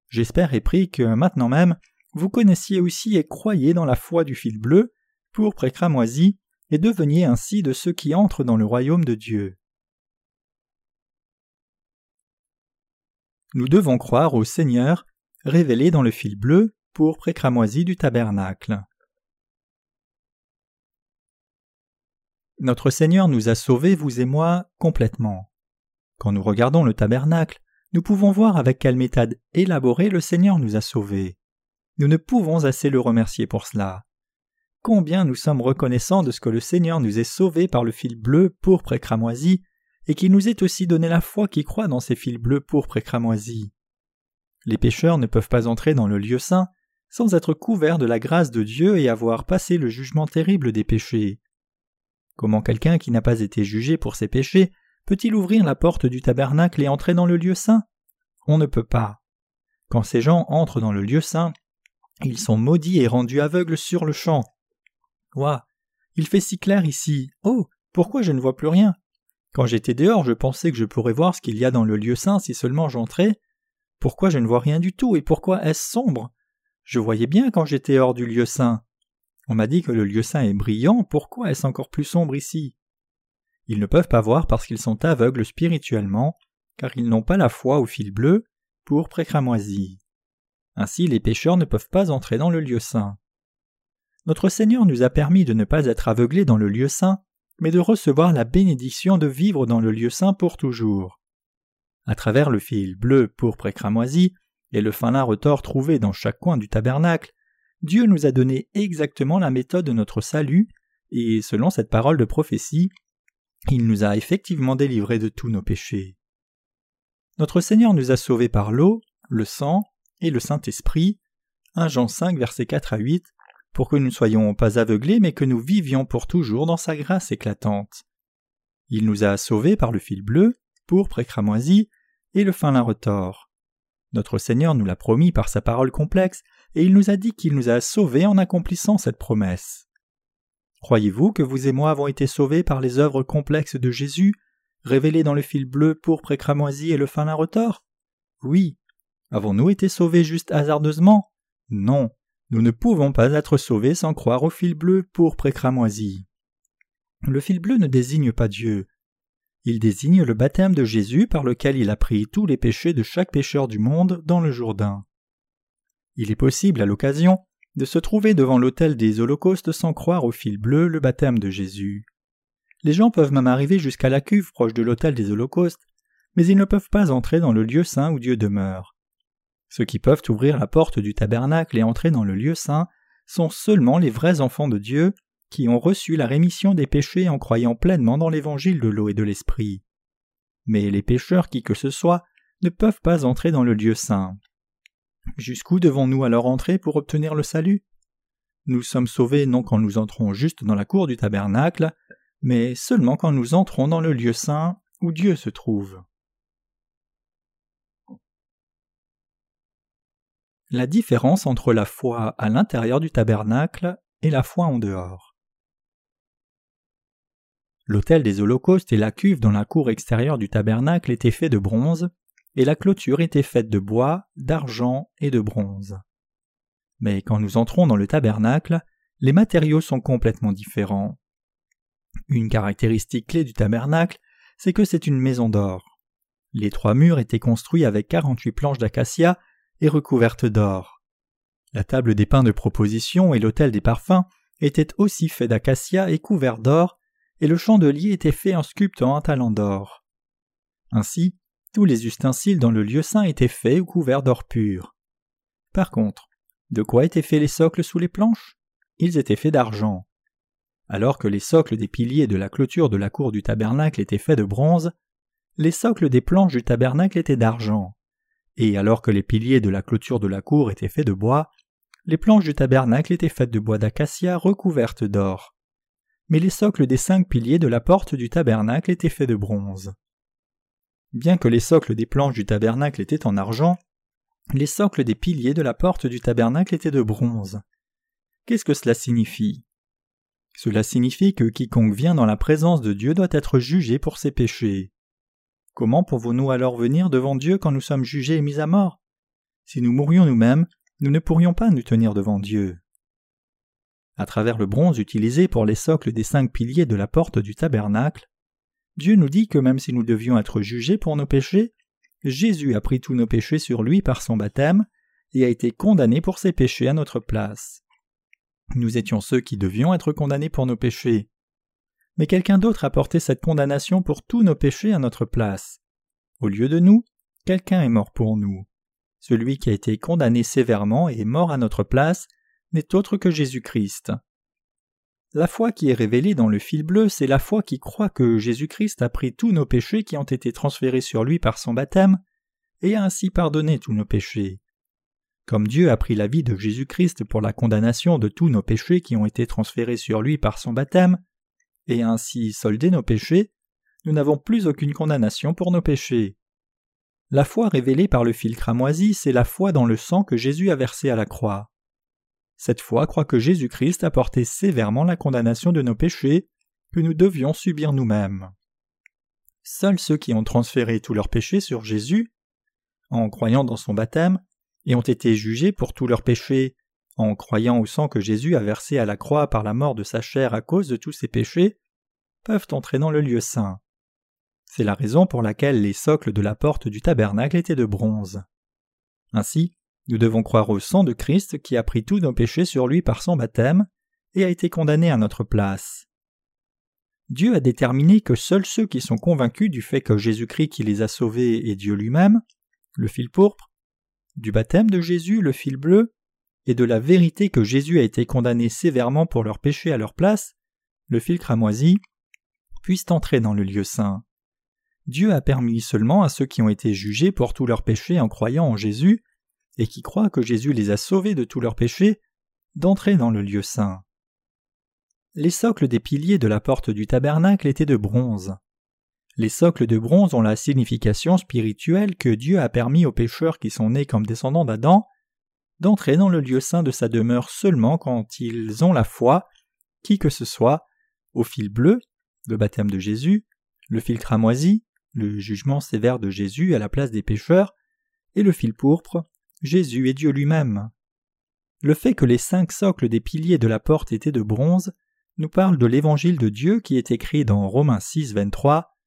[SPEAKER 1] J'espère et prie que maintenant même vous connaissiez aussi et croyez dans la foi du fil bleu, pour précramoisi, et deveniez ainsi de ceux qui entrent dans le royaume de Dieu. Nous devons croire au Seigneur, révélé dans le fil bleu, pour précramoisi du tabernacle. Notre Seigneur nous a sauvés, vous et moi, complètement. Quand nous regardons le tabernacle, nous pouvons voir avec quelle méthode élaborée le Seigneur nous a sauvés. Nous ne pouvons assez le remercier pour cela. combien nous sommes reconnaissants de ce que le Seigneur nous ait sauvés par le fil bleu, pourpre et cramoisi, et qu'il nous ait aussi donné la foi qui croit dans ces fils bleus, pourpre et cramoisi. Les pécheurs ne peuvent pas entrer dans le lieu saint sans être couverts de la grâce de Dieu et avoir passé le jugement terrible des péchés. Comment quelqu'un qui n'a pas été jugé pour ses péchés peut-il ouvrir la porte du tabernacle et entrer dans le lieu saint? On ne peut pas. Quand ces gens entrent dans le lieu saint, ils sont maudits et rendus aveugles sur le champ. Ouah, il fait si clair ici. Oh, pourquoi je ne vois plus rien? Quand j'étais dehors, je pensais que je pourrais voir ce qu'il y a dans le lieu saint si seulement j'entrais. Pourquoi je ne vois rien du tout et pourquoi est-ce sombre? Je voyais bien quand j'étais hors du lieu saint. On m'a dit que le lieu saint est brillant, pourquoi est-ce encore plus sombre ici? Ils ne peuvent pas voir parce qu'ils sont aveugles spirituellement, car ils n'ont pas la foi au fil bleu, pour précramoisi. Ainsi les pécheurs ne peuvent pas entrer dans le lieu saint. Notre Seigneur nous a permis de ne pas être aveuglés dans le lieu saint, mais de recevoir la bénédiction de vivre dans le lieu saint pour toujours. À travers le fil bleu, pourpre et cramoisi, et le fin retors trouvé dans chaque coin du tabernacle, Dieu nous a donné exactement la méthode de notre salut, et selon cette parole de prophétie, il nous a effectivement délivrés de tous nos péchés. Notre Seigneur nous a sauvés par l'eau, le sang, et le Saint-Esprit, 1 Jean 5 versets 4 à 8, pour que nous ne soyons pas aveuglés mais que nous vivions pour toujours dans sa grâce éclatante. Il nous a sauvés par le fil bleu, pourpre et cramoisi, et le fin lin retors. Notre Seigneur nous l'a promis par sa parole complexe, et il nous a dit qu'il nous a sauvés en accomplissant cette promesse. Croyez-vous que vous et moi avons été sauvés par les œuvres complexes de Jésus, révélées dans le fil bleu, pourpre et cramoisi et le fin lin retors? Oui, Avons-nous été sauvés juste hasardeusement? Non, nous ne pouvons pas être sauvés sans croire au fil bleu pour précramoisi. Le fil bleu ne désigne pas Dieu. Il désigne le baptême de Jésus par lequel il a pris tous les péchés de chaque pécheur du monde dans le Jourdain. Il est possible, à l'occasion, de se trouver devant l'autel des holocaustes sans croire au fil bleu le baptême de Jésus. Les gens peuvent même arriver jusqu'à la cuve proche de l'autel des holocaustes, mais ils ne peuvent pas entrer dans le lieu saint où Dieu demeure. Ceux qui peuvent ouvrir la porte du tabernacle et entrer dans le lieu saint sont seulement les vrais enfants de Dieu qui ont reçu la rémission des péchés en croyant pleinement dans l'évangile de l'eau et de l'esprit. Mais les pécheurs qui que ce soit ne peuvent pas entrer dans le lieu saint. Jusqu'où devons-nous alors entrer pour obtenir le salut? Nous sommes sauvés non quand nous entrons juste dans la cour du tabernacle, mais seulement quand nous entrons dans le lieu saint où Dieu se trouve. la différence entre la foi à l'intérieur du tabernacle et la foi en dehors. L'autel des holocaustes et la cuve dans la cour extérieure du tabernacle étaient faits de bronze, et la clôture était faite de bois, d'argent et de bronze. Mais quand nous entrons dans le tabernacle, les matériaux sont complètement différents. Une caractéristique clé du tabernacle, c'est que c'est une maison d'or. Les trois murs étaient construits avec quarante-huit planches d'acacia et recouverte d'or. La table des pains de proposition et l'autel des parfums étaient aussi faits d'acacia et couverts d'or, et le chandelier était fait en sculptant un talent d'or. Ainsi, les ustensiles dans le lieu saint étaient faits ou couverts d'or pur. Par contre, de quoi étaient faits les socles sous les planches? Ils étaient faits d'argent. Alors que les socles des piliers de la clôture de la cour du tabernacle étaient faits de bronze, les socles des planches du tabernacle étaient d'argent et alors que les piliers de la clôture de la cour étaient faits de bois, les planches du tabernacle étaient faites de bois d'acacia recouvertes d'or. Mais les socles des cinq piliers de la porte du tabernacle étaient faits de bronze. Bien que les socles des planches du tabernacle étaient en argent, les socles des piliers de la porte du tabernacle étaient de bronze. Qu'est-ce que cela signifie? Cela signifie que quiconque vient dans la présence de Dieu doit être jugé pour ses péchés. Comment pouvons-nous alors venir devant Dieu quand nous sommes jugés et mis à mort? Si nous mourions nous-mêmes, nous ne pourrions pas nous tenir devant Dieu. À travers le bronze utilisé pour les socles des cinq piliers de la porte du tabernacle, Dieu nous dit que même si nous devions être jugés pour nos péchés, Jésus a pris tous nos péchés sur lui par son baptême et a été condamné pour ses péchés à notre place. Nous étions ceux qui devions être condamnés pour nos péchés mais quelqu'un d'autre a porté cette condamnation pour tous nos péchés à notre place. Au lieu de nous, quelqu'un est mort pour nous. Celui qui a été condamné sévèrement et mort à notre place n'est autre que Jésus-Christ. La foi qui est révélée dans le fil bleu, c'est la foi qui croit que Jésus-Christ a pris tous nos péchés qui ont été transférés sur lui par son baptême, et a ainsi pardonné tous nos péchés. Comme Dieu a pris la vie de Jésus-Christ pour la condamnation de tous nos péchés qui ont été transférés sur lui par son baptême, et a ainsi soldé nos péchés, nous n'avons plus aucune condamnation pour nos péchés. La foi révélée par le fil cramoisi, c'est la foi dans le sang que Jésus a versé à la croix. Cette foi croit que Jésus-Christ a porté sévèrement la condamnation de nos péchés que nous devions subir nous-mêmes. Seuls ceux qui ont transféré tous leurs péchés sur Jésus, en croyant dans son baptême, et ont été jugés pour tous leurs péchés, en croyant au sang que Jésus a versé à la croix par la mort de sa chair à cause de tous ses péchés, peuvent entrer dans le lieu saint. C'est la raison pour laquelle les socles de la porte du tabernacle étaient de bronze. Ainsi, nous devons croire au sang de Christ qui a pris tous nos péchés sur lui par son baptême et a été condamné à notre place. Dieu a déterminé que seuls ceux qui sont convaincus du fait que Jésus-Christ qui les a sauvés est Dieu lui-même, le fil pourpre, du baptême de Jésus, le fil bleu, et de la vérité que Jésus a été condamné sévèrement pour leurs péchés à leur place, le fil cramoisi, puissent entrer dans le lieu saint. Dieu a permis seulement à ceux qui ont été jugés pour tous leurs péchés en croyant en Jésus et qui croient que Jésus les a sauvés de tous leurs péchés, d'entrer dans le lieu saint. Les socles des piliers de la porte du tabernacle étaient de bronze. Les socles de bronze ont la signification spirituelle que Dieu a permis aux pécheurs qui sont nés comme descendants d'Adam d'entrer dans le lieu saint de sa demeure seulement quand ils ont la foi, qui que ce soit, au fil bleu, le baptême de Jésus, le fil cramoisi, le jugement sévère de Jésus à la place des pécheurs, et le fil pourpre, Jésus est Dieu lui-même. Le fait que les cinq socles des piliers de la porte étaient de bronze nous parle de l'évangile de Dieu qui est écrit dans Romains 6, 23.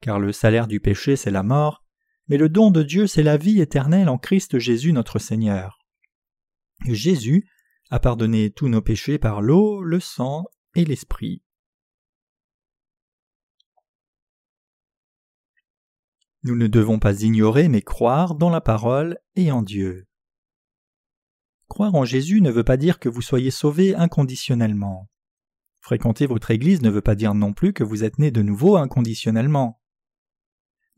[SPEAKER 1] Car le salaire du péché c'est la mort, mais le don de Dieu c'est la vie éternelle en Christ Jésus notre Seigneur. Jésus a pardonné tous nos péchés par l'eau, le sang et l'esprit. Nous ne devons pas ignorer mais croire dans la parole et en Dieu. Croire en Jésus ne veut pas dire que vous soyez sauvé inconditionnellement. Fréquenter votre Église ne veut pas dire non plus que vous êtes né de nouveau inconditionnellement.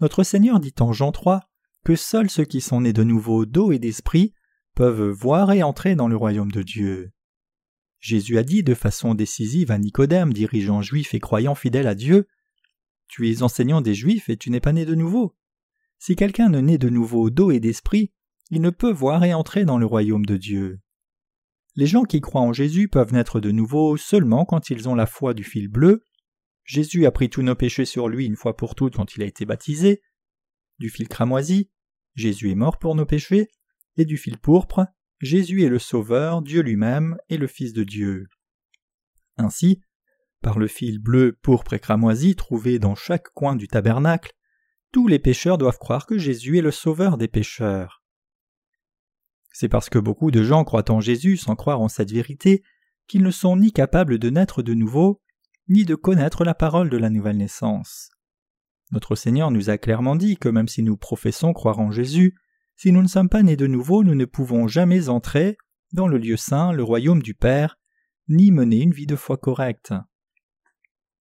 [SPEAKER 1] Notre Seigneur dit en Jean 3 que seuls ceux qui sont nés de nouveau d'eau et d'esprit peuvent voir et entrer dans le royaume de Dieu. Jésus a dit de façon décisive à Nicodème, dirigeant juif et croyant fidèle à Dieu tu es enseignant des Juifs et tu n'es pas né de nouveau. Si quelqu'un ne naît de nouveau d'eau et d'esprit, il ne peut voir et entrer dans le royaume de Dieu. Les gens qui croient en Jésus peuvent naître de nouveau seulement quand ils ont la foi du fil bleu. Jésus a pris tous nos péchés sur lui une fois pour toutes quand il a été baptisé. Du fil cramoisi, Jésus est mort pour nos péchés. Et du fil pourpre, Jésus est le Sauveur, Dieu lui-même et le Fils de Dieu. Ainsi, par le fil bleu, pourpre et cramoisi trouvé dans chaque coin du tabernacle, tous les pécheurs doivent croire que Jésus est le sauveur des pécheurs. C'est parce que beaucoup de gens croient en Jésus sans croire en cette vérité qu'ils ne sont ni capables de naître de nouveau, ni de connaître la parole de la nouvelle naissance. Notre Seigneur nous a clairement dit que même si nous professons croire en Jésus, si nous ne sommes pas nés de nouveau, nous ne pouvons jamais entrer dans le lieu saint, le royaume du Père, ni mener une vie de foi correcte.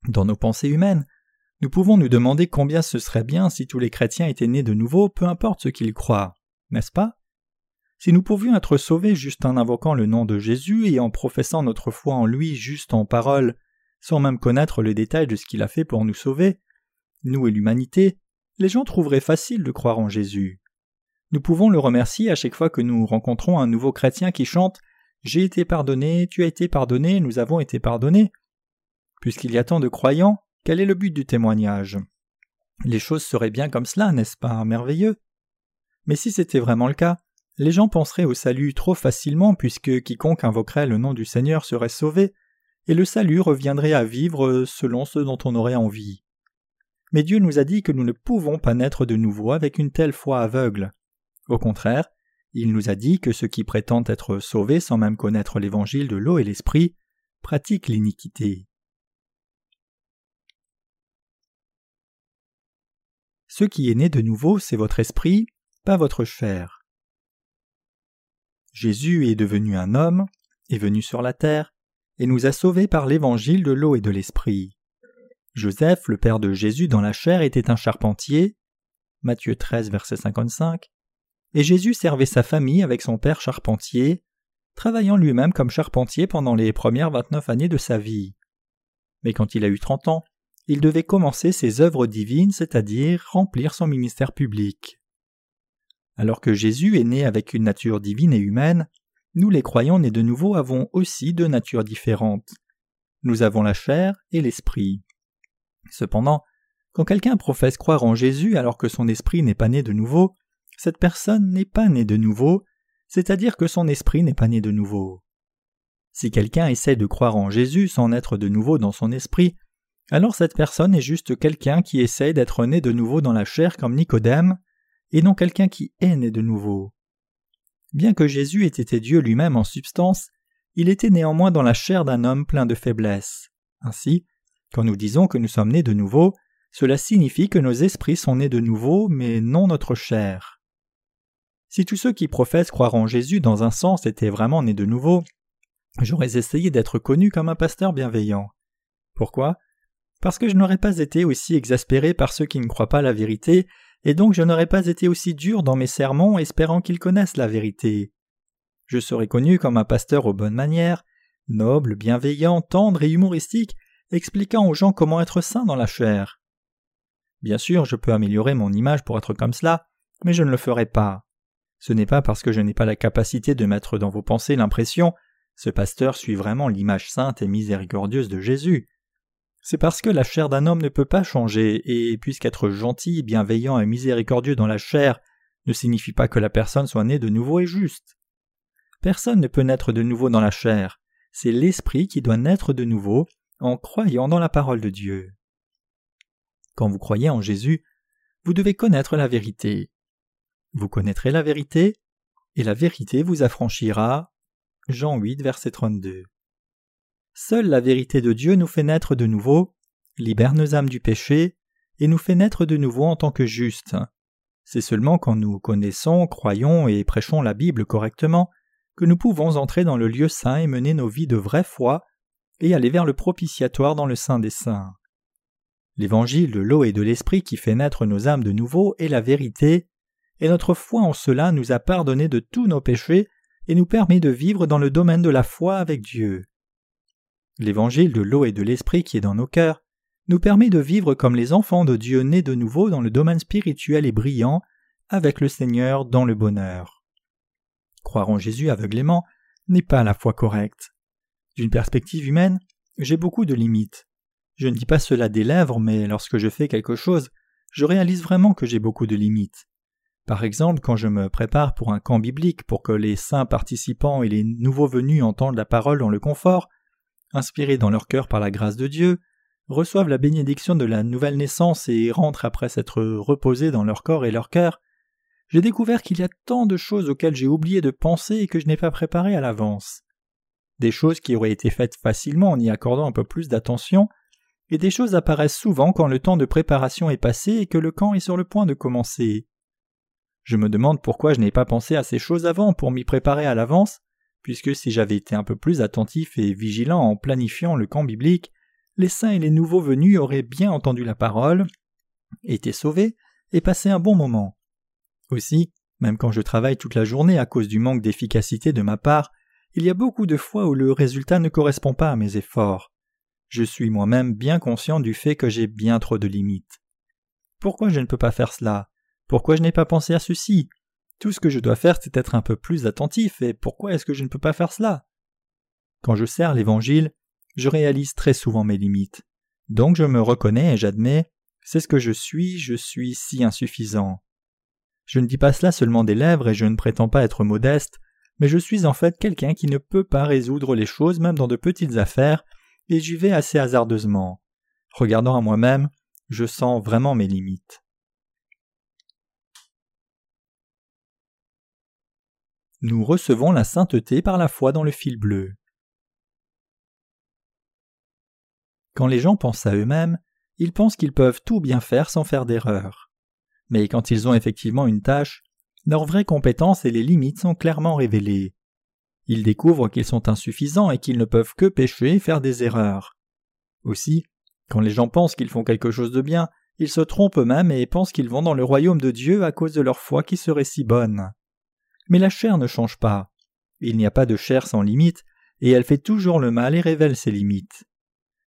[SPEAKER 1] Dans nos pensées humaines, nous pouvons nous demander combien ce serait bien si tous les chrétiens étaient nés de nouveau, peu importe ce qu'ils croient, n'est-ce pas? Si nous pouvions être sauvés juste en invoquant le nom de Jésus et en professant notre foi en lui juste en parole, sans même connaître le détail de ce qu'il a fait pour nous sauver, nous et l'humanité, les gens trouveraient facile de croire en Jésus. Nous pouvons le remercier à chaque fois que nous rencontrons un nouveau chrétien qui chante J'ai été pardonné, tu as été pardonné, nous avons été pardonnés. Puisqu'il y a tant de croyants, quel est le but du témoignage? Les choses seraient bien comme cela, n'est-ce pas merveilleux? Mais si c'était vraiment le cas, les gens penseraient au salut trop facilement puisque quiconque invoquerait le nom du Seigneur serait sauvé, et le salut reviendrait à vivre selon ce dont on aurait envie. Mais Dieu nous a dit que nous ne pouvons pas naître de nouveau avec une telle foi aveugle. Au contraire, il nous a dit que ceux qui prétendent être sauvés sans même connaître l'évangile de l'eau et l'esprit pratiquent l'iniquité. Ce qui est né de nouveau, c'est votre esprit, pas votre chair. Jésus est devenu un homme, est venu sur la terre, et nous a sauvés par l'évangile de l'eau et de l'esprit. Joseph, le père de Jésus dans la chair, était un charpentier. Matthieu 13, verset 55. Et Jésus servait sa famille avec son père charpentier, travaillant lui-même comme charpentier pendant les premières vingt-neuf années de sa vie. Mais quand il a eu trente ans, il devait commencer ses œuvres divines, c'est-à-dire remplir son ministère public. Alors que Jésus est né avec une nature divine et humaine, nous les croyants nés de nouveau avons aussi deux natures différentes. Nous avons la chair et l'esprit. Cependant, quand quelqu'un professe croire en Jésus alors que son esprit n'est pas né de nouveau, cette personne n'est pas née de nouveau, c'est-à-dire que son esprit n'est pas né de nouveau. Si quelqu'un essaie de croire en Jésus sans être de nouveau dans son esprit, alors cette personne est juste quelqu'un qui essaie d'être né de nouveau dans la chair comme Nicodème, et non quelqu'un qui est né de nouveau. Bien que Jésus ait été Dieu lui-même en substance, il était néanmoins dans la chair d'un homme plein de faiblesses. Ainsi, quand nous disons que nous sommes nés de nouveau, cela signifie que nos esprits sont nés de nouveau, mais non notre chair. Si tous ceux qui professent croire en Jésus dans un sens étaient vraiment nés de nouveau, j'aurais essayé d'être connu comme un pasteur bienveillant. Pourquoi? Parce que je n'aurais pas été aussi exaspéré par ceux qui ne croient pas la vérité et donc je n'aurais pas été aussi dur dans mes sermons espérant qu'ils connaissent la vérité. Je serais connu comme un pasteur aux bonnes manières, noble, bienveillant, tendre et humoristique, expliquant aux gens comment être saint dans la chair. Bien sûr, je peux améliorer mon image pour être comme cela, mais je ne le ferai pas. Ce n'est pas parce que je n'ai pas la capacité de mettre dans vos pensées l'impression ce pasteur suit vraiment l'image sainte et miséricordieuse de Jésus. C'est parce que la chair d'un homme ne peut pas changer, et puisqu'être gentil, bienveillant et miséricordieux dans la chair ne signifie pas que la personne soit née de nouveau et juste. Personne ne peut naître de nouveau dans la chair, c'est l'esprit qui doit naître de nouveau en croyant dans la parole de Dieu. Quand vous croyez en Jésus, vous devez connaître la vérité. Vous connaîtrez la vérité, et la vérité vous affranchira. Jean 8, verset 32. Seule la vérité de Dieu nous fait naître de nouveau, libère nos âmes du péché, et nous fait naître de nouveau en tant que justes. C'est seulement quand nous connaissons, croyons et prêchons la Bible correctement que nous pouvons entrer dans le lieu saint et mener nos vies de vraie foi et aller vers le propitiatoire dans le sein des saints. L'évangile de l'eau et de l'esprit qui fait naître nos âmes de nouveau est la vérité, et notre foi en cela nous a pardonné de tous nos péchés et nous permet de vivre dans le domaine de la foi avec Dieu. L'évangile de l'eau et de l'esprit qui est dans nos cœurs nous permet de vivre comme les enfants de Dieu nés de nouveau dans le domaine spirituel et brillant avec le Seigneur dans le bonheur. Croire en Jésus aveuglément n'est pas la foi correcte. D'une perspective humaine, j'ai beaucoup de limites. Je ne dis pas cela des lèvres, mais lorsque je fais quelque chose, je réalise vraiment que j'ai beaucoup de limites. Par exemple, quand je me prépare pour un camp biblique pour que les saints participants et les nouveaux venus entendent la parole dans le confort, inspirés dans leur cœur par la grâce de Dieu, reçoivent la bénédiction de la nouvelle naissance et rentrent après s'être reposés dans leur corps et leur cœur, j'ai découvert qu'il y a tant de choses auxquelles j'ai oublié de penser et que je n'ai pas préparées à l'avance. Des choses qui auraient été faites facilement en y accordant un peu plus d'attention, et des choses apparaissent souvent quand le temps de préparation est passé et que le camp est sur le point de commencer. Je me demande pourquoi je n'ai pas pensé à ces choses avant pour m'y préparer à l'avance, puisque si j'avais été un peu plus attentif et vigilant en planifiant le camp biblique, les saints et les nouveaux venus auraient bien entendu la parole, été sauvés et passé un bon moment. Aussi, même quand je travaille toute la journée à cause du manque d'efficacité de ma part, il y a beaucoup de fois où le résultat ne correspond pas à mes efforts. Je suis moi-même bien conscient du fait que j'ai bien trop de limites. Pourquoi je ne peux pas faire cela? Pourquoi je n'ai pas pensé à ceci? Tout ce que je dois faire, c'est être un peu plus attentif, et pourquoi est-ce que je ne peux pas faire cela? Quand je sers l'Évangile, je réalise très souvent mes limites. Donc je me reconnais et j'admets, c'est ce que je suis, je suis si insuffisant. Je ne dis pas cela seulement des lèvres et je ne prétends pas être modeste, mais je suis en fait quelqu'un qui ne peut pas résoudre les choses même dans de petites affaires, et j'y vais assez hasardeusement. Regardant à moi-même, je sens vraiment mes limites. Nous recevons la sainteté par la foi dans le fil bleu. Quand les gens pensent à eux-mêmes, ils pensent qu'ils peuvent tout bien faire sans faire d'erreur. Mais quand ils ont effectivement une tâche, leurs vraies compétences et les limites sont clairement révélées. Ils découvrent qu'ils sont insuffisants et qu'ils ne peuvent que pécher et faire des erreurs. Aussi, quand les gens pensent qu'ils font quelque chose de bien, ils se trompent eux-mêmes et pensent qu'ils vont dans le royaume de Dieu à cause de leur foi qui serait si bonne. Mais la chair ne change pas. Il n'y a pas de chair sans limite, et elle fait toujours le mal et révèle ses limites.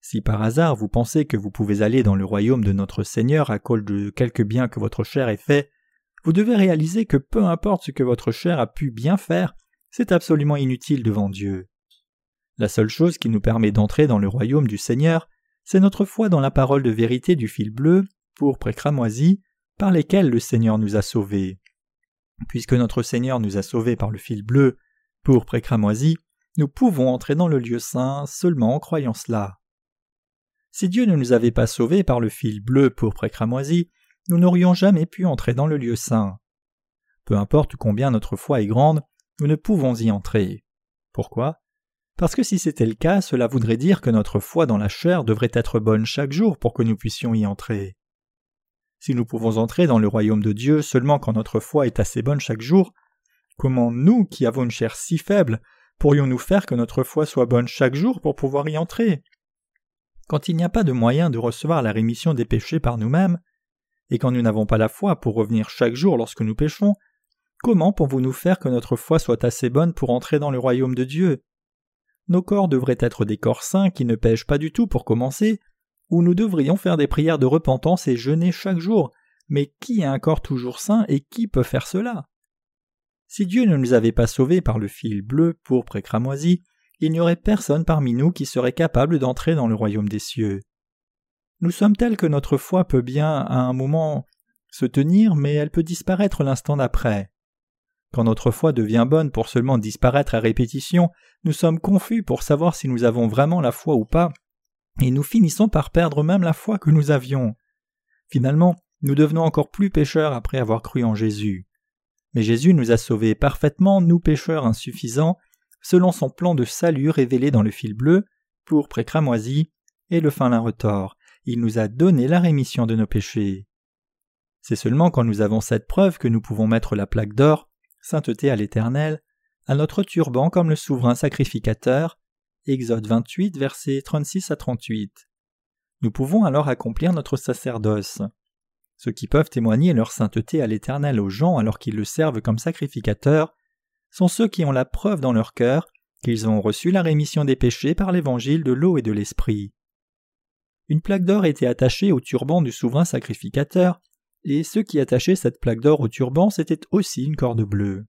[SPEAKER 1] Si par hasard vous pensez que vous pouvez aller dans le royaume de notre Seigneur à cause de quelque bien que votre chair ait fait, vous devez réaliser que peu importe ce que votre chair a pu bien faire, c'est absolument inutile devant Dieu. La seule chose qui nous permet d'entrer dans le royaume du Seigneur, c'est notre foi dans la parole de vérité du fil bleu, pourpre et cramoisi, par lesquelles le Seigneur nous a sauvés. Puisque notre Seigneur nous a sauvés par le fil bleu, pourpre et cramoisi, nous pouvons entrer dans le lieu saint seulement en croyant cela. Si Dieu ne nous avait pas sauvés par le fil bleu, pourpre et cramoisi, nous n'aurions jamais pu entrer dans le lieu saint. Peu importe combien notre foi est grande, nous ne pouvons y entrer. Pourquoi? Parce que si c'était le cas, cela voudrait dire que notre foi dans la chair devrait être bonne chaque jour pour que nous puissions y entrer. Si nous pouvons entrer dans le royaume de Dieu seulement quand notre foi est assez bonne chaque jour, comment nous, qui avons une chair si faible, pourrions-nous faire que notre foi soit bonne chaque jour pour pouvoir y entrer? Quand il n'y a pas de moyen de recevoir la rémission des péchés par nous-mêmes, et quand nous n'avons pas la foi pour revenir chaque jour lorsque nous péchons, comment pouvons-nous faire que notre foi soit assez bonne pour entrer dans le royaume de Dieu? Nos corps devraient être des corps saints qui ne pêchent pas du tout pour commencer, où nous devrions faire des prières de repentance et jeûner chaque jour. Mais qui a un corps toujours sain et qui peut faire cela? Si Dieu ne nous avait pas sauvés par le fil bleu, pourpre et cramoisi, il n'y aurait personne parmi nous qui serait capable d'entrer dans le royaume des cieux. Nous sommes tels que notre foi peut bien, à un moment, se tenir, mais elle peut disparaître l'instant d'après. Quand notre foi devient bonne pour seulement disparaître à répétition, nous sommes confus pour savoir si nous avons vraiment la foi ou pas, et nous finissons par perdre même la foi que nous avions. Finalement, nous devenons encore plus pécheurs après avoir cru en Jésus. Mais Jésus nous a sauvés parfaitement, nous pécheurs insuffisants, selon son plan de salut révélé dans le fil bleu, pour précramoisi et le fin lin retors. Il nous a donné la rémission de nos péchés. C'est seulement quand nous avons cette preuve que nous pouvons mettre la plaque d'or, sainteté à l'Éternel, à notre turban comme le souverain sacrificateur, Exode 28, versets 36 à 38. Nous pouvons alors accomplir notre sacerdoce. Ceux qui peuvent témoigner leur sainteté à l'Éternel aux gens alors qu'ils le servent comme sacrificateur sont ceux qui ont la preuve dans leur cœur qu'ils ont reçu la rémission des péchés par l'évangile de l'eau et de l'esprit. Une plaque d'or était attachée au turban du souverain sacrificateur, et ceux qui attachaient cette plaque d'or au turban, c'était aussi une corde bleue.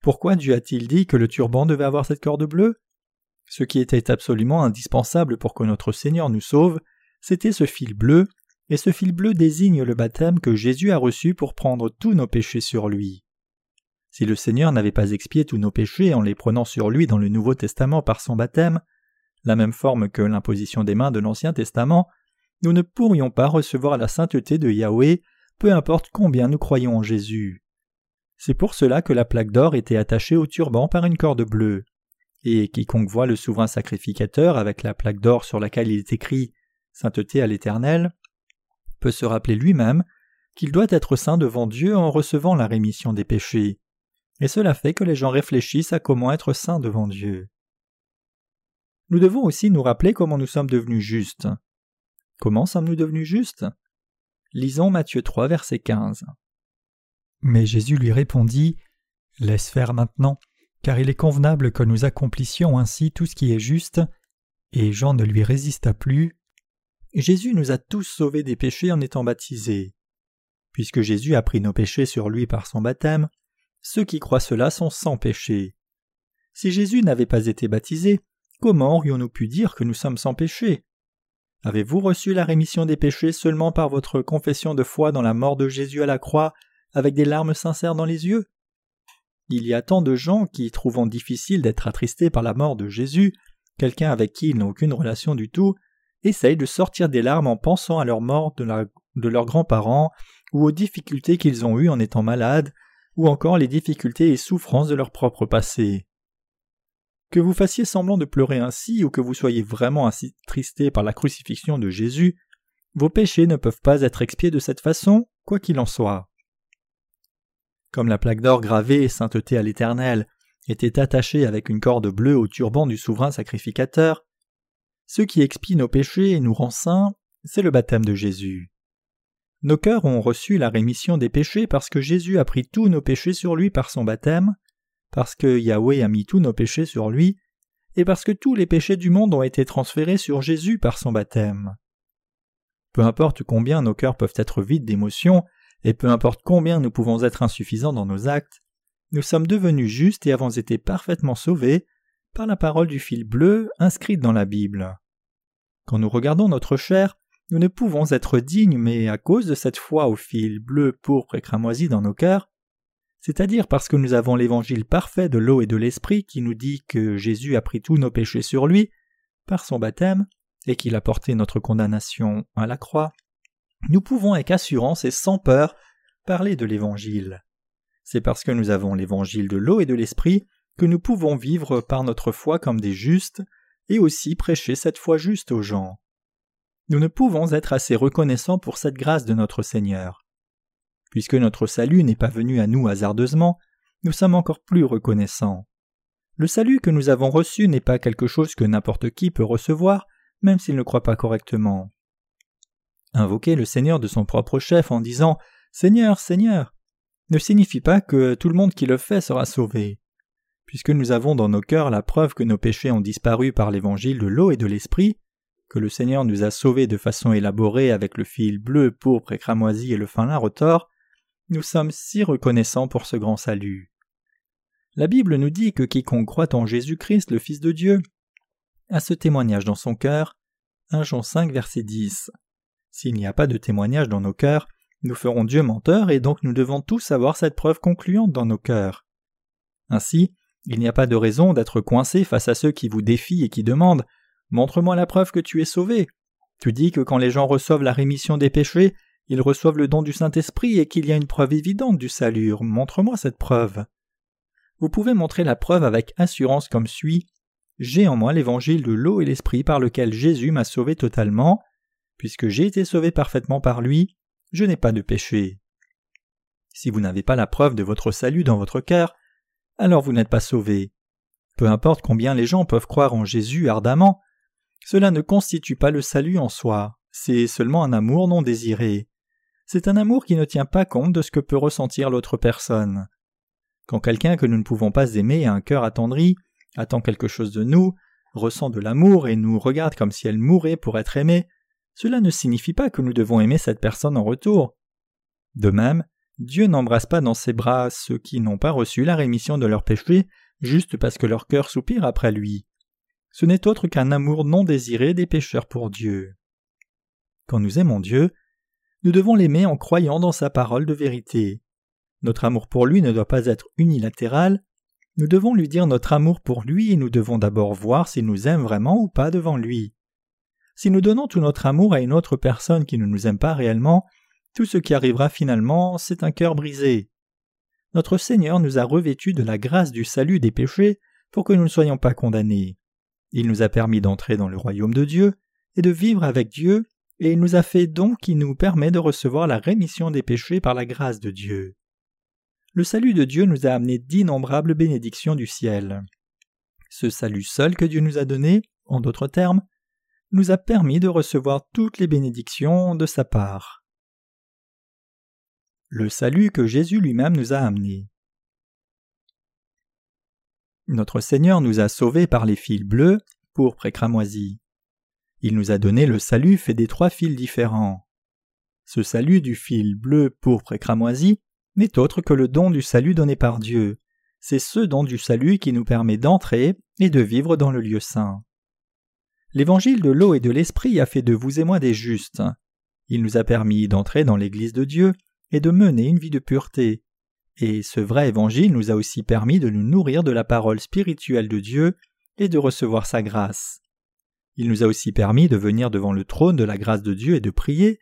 [SPEAKER 1] Pourquoi Dieu a-t-il dit que le turban devait avoir cette corde bleue? Ce qui était absolument indispensable pour que notre Seigneur nous sauve, c'était ce fil bleu, et ce fil bleu désigne le baptême que Jésus a reçu pour prendre tous nos péchés sur lui. Si le Seigneur n'avait pas expié tous nos péchés en les prenant sur lui dans le Nouveau Testament par son baptême, la même forme que l'imposition des mains de l'Ancien Testament, nous ne pourrions pas recevoir la sainteté de Yahweh, peu importe combien nous croyons en Jésus. C'est pour cela que la plaque d'or était attachée au turban par une corde bleue et quiconque voit le souverain sacrificateur avec la plaque d'or sur laquelle il est écrit Sainteté à l'Éternel peut se rappeler lui-même qu'il doit être saint devant Dieu en recevant la rémission des péchés. Et cela fait que les gens réfléchissent à comment être saints devant Dieu. Nous devons aussi nous rappeler comment nous sommes devenus justes. Comment sommes-nous devenus justes? Lisons Matthieu 3, verset 15.
[SPEAKER 2] Mais Jésus lui répondit Laisse faire maintenant, car il est convenable que nous accomplissions ainsi tout ce qui est juste, et Jean ne lui résista plus.
[SPEAKER 1] Jésus nous a tous sauvés des péchés en étant baptisés. Puisque Jésus a pris nos péchés sur lui par son baptême, ceux qui croient cela sont sans péché. Si Jésus n'avait pas été baptisé, comment aurions-nous pu dire que nous sommes sans péché? Avez-vous reçu la rémission des péchés seulement par votre confession de foi dans la mort de Jésus à la croix, avec des larmes sincères dans les yeux? Il y a tant de gens qui, trouvant difficile d'être attristés par la mort de Jésus, quelqu'un avec qui ils n'ont aucune relation du tout, essayent de sortir des larmes en pensant à leur mort de, leurs grands-parents, ou aux difficultés qu'ils ont eues en étant malades, ou encore les difficultés et souffrances de leur propre passé. Que vous fassiez semblant de pleurer ainsi, ou que vous soyez vraiment attristé par la crucifixion de Jésus, vos péchés ne peuvent pas être expiés de cette façon, quoi qu'il en soit. Comme la plaque d'or gravée Sainteté à l'Éternel était attaché avec une corde bleue au turban du souverain sacrificateur. Ce qui expie nos péchés et nous rend saints, c'est le baptême de Jésus. Nos cœurs ont reçu la rémission des péchés parce que Jésus a pris tous nos péchés sur lui par son baptême, parce que Yahweh a mis tous nos péchés sur lui, et parce que tous les péchés du monde ont été transférés sur Jésus par son baptême. Peu importe combien nos cœurs peuvent être vides d'émotions, et peu importe combien nous pouvons être insuffisants dans nos actes, nous sommes devenus justes et avons été parfaitement sauvés par la parole du fil bleu inscrite dans la Bible. Quand nous regardons notre chair, nous ne pouvons être dignes, mais à cause de cette foi au fil bleu, pourpre et cramoisi dans nos cœurs, c'est-à-dire parce que nous avons l'évangile parfait de l'eau et de l'esprit qui nous dit que Jésus a pris tous nos péchés sur lui par son baptême et qu'il a porté notre condamnation à la croix, nous pouvons avec assurance et sans peur parler de l'évangile. C'est parce que nous avons l'évangile de l'eau et de l'esprit que nous pouvons vivre par notre foi comme des justes et aussi prêcher cette foi juste aux gens. Nous ne pouvons être assez reconnaissants pour cette grâce de notre Seigneur. Puisque notre salut n'est pas venu à nous hasardeusement, nous sommes encore plus reconnaissants. Le salut que nous avons reçu n'est pas quelque chose que n'importe qui peut recevoir, même s'il ne croit pas correctement. Invoquer le Seigneur de son propre chef en disant Seigneur, Seigneur ne signifie pas que tout le monde qui le fait sera sauvé. Puisque nous avons dans nos cœurs la preuve que nos péchés ont disparu par l'évangile de l'eau et de l'esprit, que le Seigneur nous a sauvés de façon élaborée avec le fil bleu, pourpre et cramoisi et le fin lin retors, nous sommes si reconnaissants pour ce grand salut. La Bible nous dit que quiconque croit en Jésus-Christ, le Fils de Dieu, a ce témoignage dans son cœur. 1 Jean 5, verset 10. S'il n'y a pas de témoignage dans nos cœurs, nous ferons Dieu menteur et donc nous devons tous avoir cette preuve concluante dans nos cœurs. Ainsi, il n'y a pas de raison d'être coincé face à ceux qui vous défient et qui demandent Montre-moi la preuve que tu es sauvé. Tu dis que quand les gens reçoivent la rémission des péchés, ils reçoivent le don du Saint-Esprit et qu'il y a une preuve évidente du salut. Montre-moi cette preuve. Vous pouvez montrer la preuve avec assurance comme suit. J'ai en moi l'évangile de l'eau et l'esprit par lequel Jésus m'a sauvé totalement. Puisque j'ai été sauvé parfaitement par lui, je n'ai pas de péché. Si vous n'avez pas la preuve de votre salut dans votre cœur, alors vous n'êtes pas sauvé. Peu importe combien les gens peuvent croire en Jésus ardemment, cela ne constitue pas le salut en soi, c'est seulement un amour non désiré. C'est un amour qui ne tient pas compte de ce que peut ressentir l'autre personne. Quand quelqu'un que nous ne pouvons pas aimer a un cœur attendri, attend quelque chose de nous, ressent de l'amour et nous regarde comme si elle mourait pour être aimée, cela ne signifie pas que nous devons aimer cette personne en retour. De même, Dieu n'embrasse pas dans ses bras ceux qui n'ont pas reçu la rémission de leurs péchés juste parce que leur cœur soupire après lui ce n'est autre qu'un amour non désiré des pécheurs pour Dieu. Quand nous aimons Dieu, nous devons l'aimer en croyant dans sa parole de vérité. Notre amour pour lui ne doit pas être unilatéral, nous devons lui dire notre amour pour lui et nous devons d'abord voir s'il nous aime vraiment ou pas devant lui. Si nous donnons tout notre amour à une autre personne qui ne nous aime pas réellement, tout ce qui arrivera finalement, c'est un cœur brisé. Notre Seigneur nous a revêtus de la grâce du salut des péchés pour que nous ne soyons pas condamnés. Il nous a permis d'entrer dans le royaume de Dieu et de vivre avec Dieu, et il nous a fait don qui nous permet de recevoir la rémission des péchés par la grâce de Dieu. Le salut de Dieu nous a amené d'innombrables bénédictions du ciel. Ce salut seul que Dieu nous a donné, en d'autres termes, nous a permis de recevoir toutes les bénédictions de sa part. Le salut que Jésus lui-même nous a amené. Notre Seigneur nous a sauvés par les fils bleus, pourpres et cramoisis. Il nous a donné le salut fait des trois fils différents. Ce salut du fil bleu, pourpre et cramoisi n'est autre que le don du salut donné par Dieu. C'est ce don du salut qui nous permet d'entrer et de vivre dans le lieu saint. L'évangile de l'eau et de l'esprit a fait de vous et moi des justes. Il nous a permis d'entrer dans l'Église de Dieu et de mener une vie de pureté. Et ce vrai évangile nous a aussi permis de nous nourrir de la parole spirituelle de Dieu et de recevoir sa grâce. Il nous a aussi permis de venir devant le trône de la grâce de Dieu et de prier,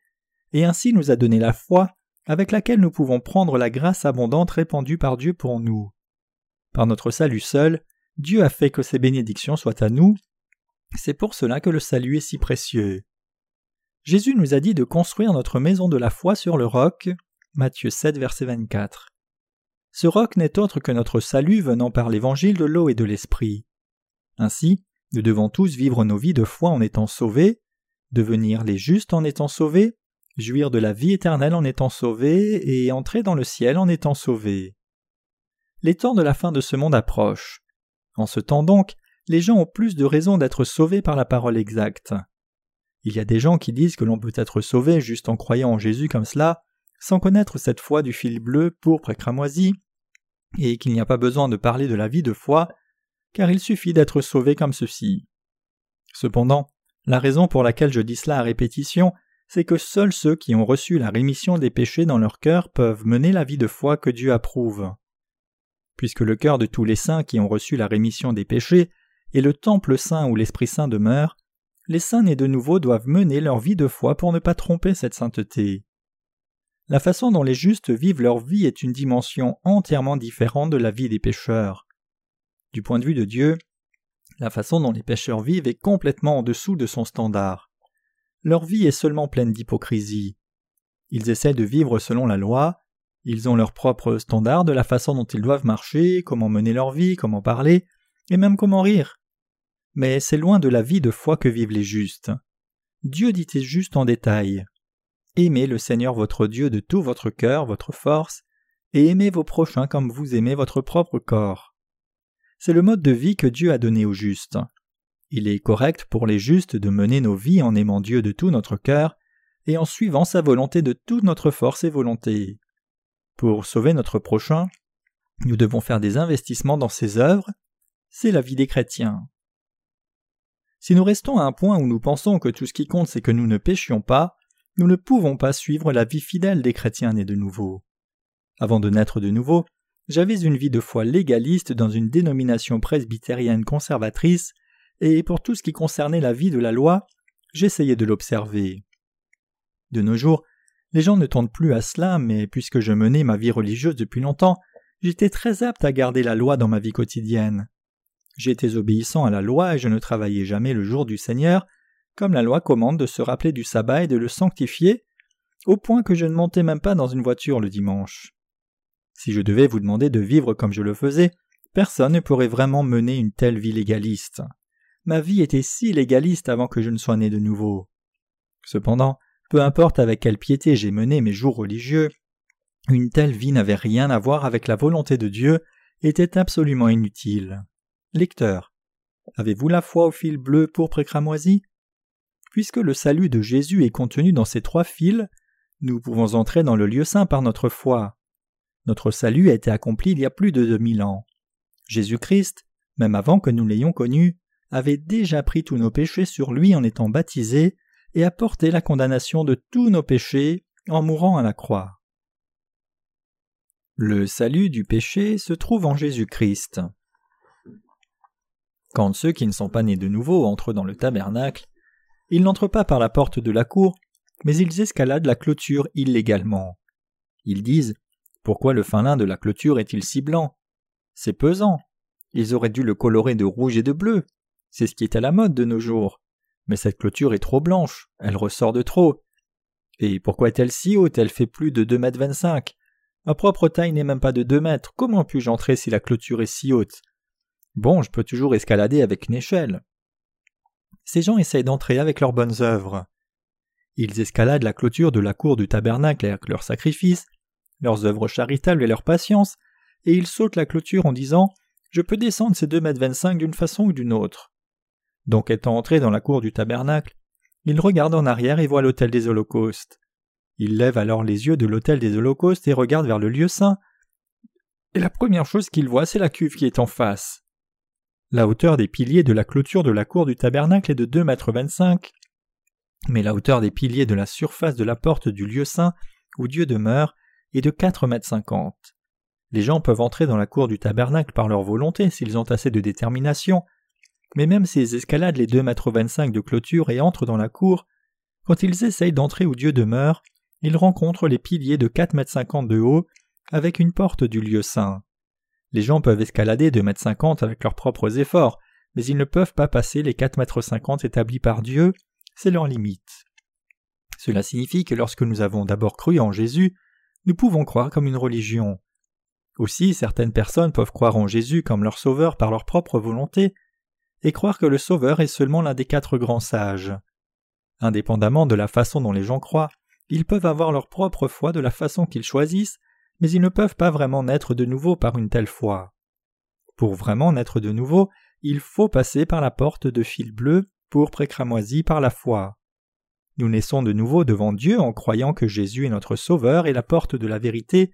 [SPEAKER 1] et ainsi nous a donné la foi avec laquelle nous pouvons prendre la grâce abondante répandue par Dieu pour nous. Par notre salut seul, Dieu a fait que ces bénédictions soient à nous. C'est pour cela que le salut est si précieux. Jésus nous a dit de construire notre maison de la foi sur le roc. Matthieu 7, verset 24. ce roc n'est autre que notre salut venant par l'évangile de l'eau et de l'esprit. Ainsi, nous devons tous vivre nos vies de foi en étant sauvés, devenir les justes en étant sauvés, jouir de la vie éternelle en étant sauvés et entrer dans le ciel en étant sauvés. Les temps de la fin de ce monde approchent. En ce temps donc, les gens ont plus de raisons d'être sauvés par la parole exacte. Il y a des gens qui disent que l'on peut être sauvé juste en croyant en Jésus comme cela, sans connaître cette foi du fil bleu, pourpre et cramoisi, et qu'il n'y a pas besoin de parler de la vie de foi, car il suffit d'être sauvé comme ceci. Cependant, la raison pour laquelle je dis cela à répétition, c'est que seuls ceux qui ont reçu la rémission des péchés dans leur cœur peuvent mener la vie de foi que Dieu approuve. Puisque le cœur de tous les saints qui ont reçu la rémission des péchés est le temple saint où l'Esprit Saint demeure, les saints nés de nouveau doivent mener leur vie de foi pour ne pas tromper cette sainteté. La façon dont les justes vivent leur vie est une dimension entièrement différente de la vie des pécheurs. Du point de vue de Dieu, la façon dont les pécheurs vivent est complètement en dessous de son standard. Leur vie est seulement pleine d'hypocrisie. Ils essaient de vivre selon la loi, ils ont leur propre standard de la façon dont ils doivent marcher, comment mener leur vie, comment parler, et même comment rire. Mais c'est loin de la vie de foi que vivent les justes. Dieu dit juste en détail. Aimez le Seigneur votre Dieu de tout votre cœur, votre force, et aimez vos prochains comme vous aimez votre propre corps. C'est le mode de vie que Dieu a donné aux justes. Il est correct pour les justes de mener nos vies en aimant Dieu de tout notre cœur et en suivant sa volonté de toute notre force et volonté. Pour sauver notre prochain, nous devons faire des investissements dans ses œuvres. C'est la vie des chrétiens. Si nous restons à un point où nous pensons que tout ce qui compte c'est que nous ne péchions pas, nous ne pouvons pas suivre la vie fidèle des chrétiens nés de nouveau. Avant de naître de nouveau, j'avais une vie de foi légaliste dans une dénomination presbytérienne conservatrice, et pour tout ce qui concernait la vie de la loi, j'essayais de l'observer. De nos jours, les gens ne tendent plus à cela, mais puisque je menais ma vie religieuse depuis longtemps, j'étais très apte à garder la loi dans ma vie quotidienne. J'étais obéissant à la loi et je ne travaillais jamais le jour du Seigneur, comme la loi commande de se rappeler du sabbat et de le sanctifier, au point que je ne montais même pas dans une voiture le dimanche. Si je devais vous demander de vivre comme je le faisais, personne ne pourrait vraiment mener une telle vie légaliste. Ma vie était si légaliste avant que je ne sois né de nouveau. Cependant, peu importe avec quelle piété j'ai mené mes jours religieux, une telle vie n'avait rien à voir avec la volonté de Dieu, était absolument inutile. Lecteur, avez-vous la foi au fil bleu pour cramoisi Puisque le salut de Jésus est contenu dans ces trois fils, nous pouvons entrer dans le lieu saint par notre foi. Notre salut a été accompli il y a plus de deux mille ans. Jésus-Christ, même avant que nous l'ayons connu, avait déjà pris tous nos péchés sur lui en étant baptisé et a porté la condamnation de tous nos péchés en mourant à la croix. Le salut du péché se trouve en Jésus-Christ. Quand ceux qui ne sont pas nés de nouveau entrent dans le tabernacle, ils n'entrent pas par la porte de la cour, mais ils escaladent la clôture illégalement. Ils disent Pourquoi le fin lin de la clôture est-il si blanc? C'est pesant. Ils auraient dû le colorer de rouge et de bleu. C'est ce qui est à la mode de nos jours. Mais cette clôture est trop blanche, elle ressort de trop. Et pourquoi est-elle si haute? Elle fait plus de deux mètres vingt-cinq. Ma propre taille n'est même pas de deux mètres. Comment puis-je entrer si la clôture est si haute? Bon, je peux toujours escalader avec une échelle ces gens essayent d'entrer avec leurs bonnes œuvres. Ils escaladent la clôture de la cour du tabernacle avec leurs sacrifices, leurs œuvres charitables et leur patience, et ils sautent la clôture en disant Je peux descendre ces deux mètres vingt-cinq d'une façon ou d'une autre. Donc étant entrés dans la cour du tabernacle, ils regardent en arrière et voient l'autel des holocaustes. Ils lèvent alors les yeux de l'autel des holocaustes et regardent vers le lieu saint, et la première chose qu'ils voient, c'est la cuve qui est en face. La hauteur des piliers de la clôture de la cour du tabernacle est de deux mètres vingt-cinq, mais la hauteur des piliers de la surface de la porte du lieu saint où Dieu demeure est de quatre mètres cinquante. Les gens peuvent entrer dans la cour du tabernacle par leur volonté s'ils ont assez de détermination, mais même s'ils escaladent les deux mètres vingt-cinq de clôture et entrent dans la cour, quand ils essayent d'entrer où Dieu demeure, ils rencontrent les piliers de quatre mètres cinquante de haut avec une porte du lieu saint. Les gens peuvent escalader deux mètres cinquante avec leurs propres efforts, mais ils ne peuvent pas passer les quatre mètres cinquante établis par Dieu, c'est leur limite. Cela signifie que lorsque nous avons d'abord cru en Jésus, nous pouvons croire comme une religion. Aussi certaines personnes peuvent croire en Jésus comme leur Sauveur par leur propre volonté, et croire que le Sauveur est seulement l'un des quatre grands sages. Indépendamment de la façon dont les gens croient, ils peuvent avoir leur propre foi de la façon qu'ils choisissent, mais ils ne peuvent pas vraiment naître de nouveau par une telle foi. Pour vraiment naître de nouveau, il faut passer par la porte de fil bleu, pour précramoisi par la foi. Nous naissons de nouveau devant Dieu en croyant que Jésus est notre Sauveur et la porte de la vérité,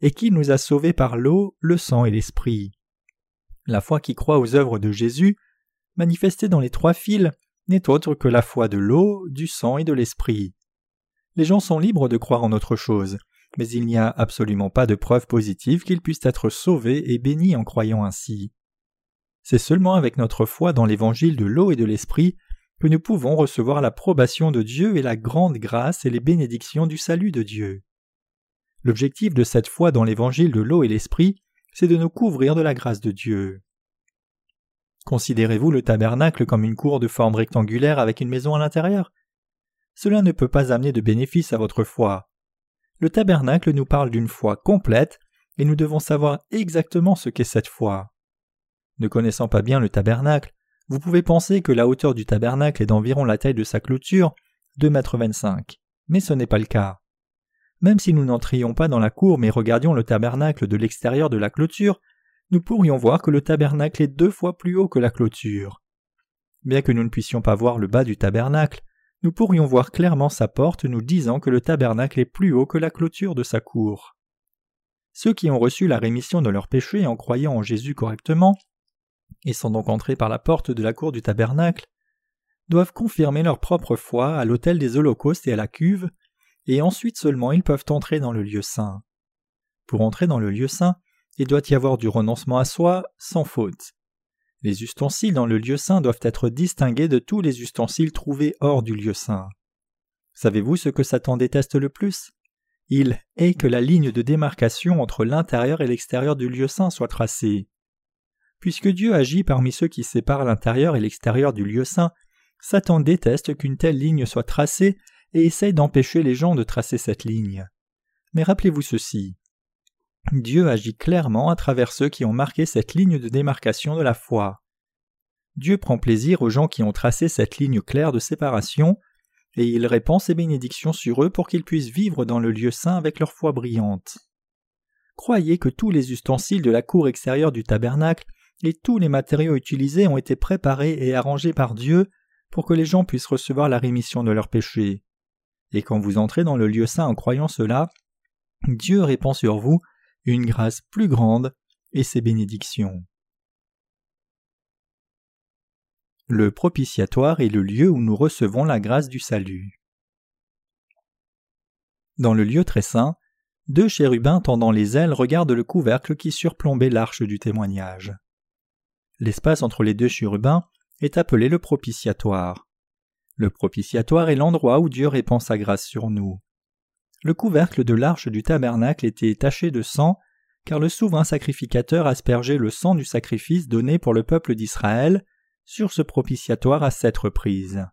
[SPEAKER 1] et qu'il nous a sauvés par l'eau, le sang et l'esprit. La foi qui croit aux œuvres de Jésus, manifestée dans les trois fils, n'est autre que la foi de l'eau, du sang et de l'esprit. Les gens sont libres de croire en autre chose, mais il n'y a absolument pas de preuve positive qu'ils puissent être sauvés et bénis en croyant ainsi. C'est seulement avec notre foi dans l'évangile de l'eau et de l'esprit que nous pouvons recevoir l'approbation de Dieu et la grande grâce et les bénédictions du salut de Dieu. L'objectif de cette foi dans l'évangile de l'eau et l'esprit, c'est de nous couvrir de la grâce de Dieu. Considérez-vous le tabernacle comme une cour de forme rectangulaire avec une maison à l'intérieur? Cela ne peut pas amener de bénéfice à votre foi. Le tabernacle nous parle d'une foi complète, et nous devons savoir exactement ce qu'est cette foi. Ne connaissant pas bien le tabernacle, vous pouvez penser que la hauteur du tabernacle est d'environ la taille de sa clôture, 2 mètres 25. Mais ce n'est pas le cas. Même si nous n'entrions pas dans la cour mais regardions le tabernacle de l'extérieur de la clôture, nous pourrions voir que le tabernacle est deux fois plus haut que la clôture. Bien que nous ne puissions pas voir le bas du tabernacle, nous pourrions voir clairement sa porte nous disant que le tabernacle est plus haut que la clôture de sa cour. Ceux qui ont reçu la rémission de leurs péchés en croyant en Jésus correctement, et sont donc entrés par la porte de la cour du tabernacle, doivent confirmer leur propre foi à l'autel des holocaustes et à la cuve, et ensuite seulement ils peuvent entrer dans le lieu saint. Pour entrer dans le lieu saint, il doit y avoir du renoncement à soi sans faute. Les ustensiles dans le lieu saint doivent être distingués de tous les ustensiles trouvés hors du lieu saint. Savez-vous ce que Satan déteste le plus? Il est que la ligne de démarcation entre l'intérieur et l'extérieur du lieu saint soit tracée. Puisque Dieu agit parmi ceux qui séparent l'intérieur et l'extérieur du lieu saint, Satan déteste qu'une telle ligne soit tracée et essaye d'empêcher les gens de tracer cette ligne. Mais rappelez-vous ceci. Dieu agit clairement à travers ceux qui ont marqué cette ligne de démarcation de la foi. Dieu prend plaisir aux gens qui ont tracé cette ligne claire de séparation, et il répand ses bénédictions sur eux pour qu'ils puissent vivre dans le lieu saint avec leur foi brillante. Croyez que tous les ustensiles de la cour extérieure du tabernacle et tous les matériaux utilisés ont été préparés et arrangés par Dieu pour que les gens puissent recevoir la rémission de leurs péchés. Et quand vous entrez dans le lieu saint en croyant cela, Dieu répand sur vous une grâce plus grande et ses bénédictions. Le propitiatoire est le lieu où nous recevons la grâce du salut. Dans le lieu très saint, deux chérubins tendant les ailes regardent le couvercle qui surplombait l'arche du témoignage. L'espace entre les deux chérubins est appelé le propitiatoire. Le propitiatoire est l'endroit où Dieu répand sa grâce sur nous. Le couvercle de l'arche du tabernacle était taché de sang, car le souverain sacrificateur aspergeait le sang du sacrifice donné pour le peuple d'Israël sur ce propitiatoire à sept reprises.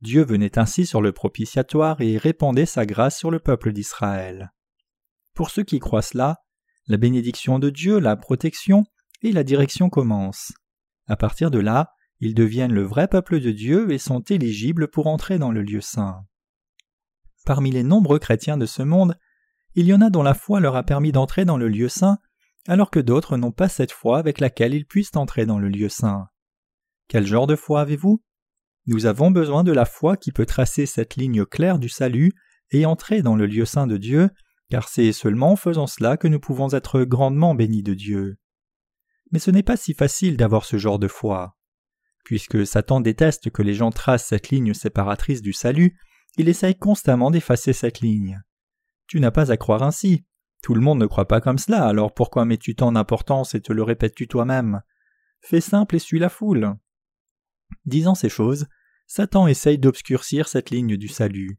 [SPEAKER 1] Dieu venait ainsi sur le propitiatoire et répandait sa grâce sur le peuple d'Israël. Pour ceux qui croient cela, la bénédiction de Dieu, la protection et la direction commencent. À partir de là, ils deviennent le vrai peuple de Dieu et sont éligibles pour entrer dans le lieu saint. Parmi les nombreux chrétiens de ce monde, il y en a dont la foi leur a permis d'entrer dans le lieu saint, alors que d'autres n'ont pas cette foi avec laquelle ils puissent entrer dans le lieu saint. Quel genre de foi avez-vous? Nous avons besoin de la foi qui peut tracer cette ligne claire du salut et entrer dans le lieu saint de Dieu, car c'est seulement en faisant cela que nous pouvons être grandement bénis de Dieu. Mais ce n'est pas si facile d'avoir ce genre de foi. Puisque Satan déteste que les gens tracent cette ligne séparatrice du salut, il essaye constamment d'effacer cette ligne. Tu n'as pas à croire ainsi. Tout le monde ne croit pas comme cela, alors pourquoi mets-tu tant d'importance et te le répètes-tu toi-même? Fais simple et suis la foule. Disant ces choses, Satan essaye d'obscurcir cette ligne du salut.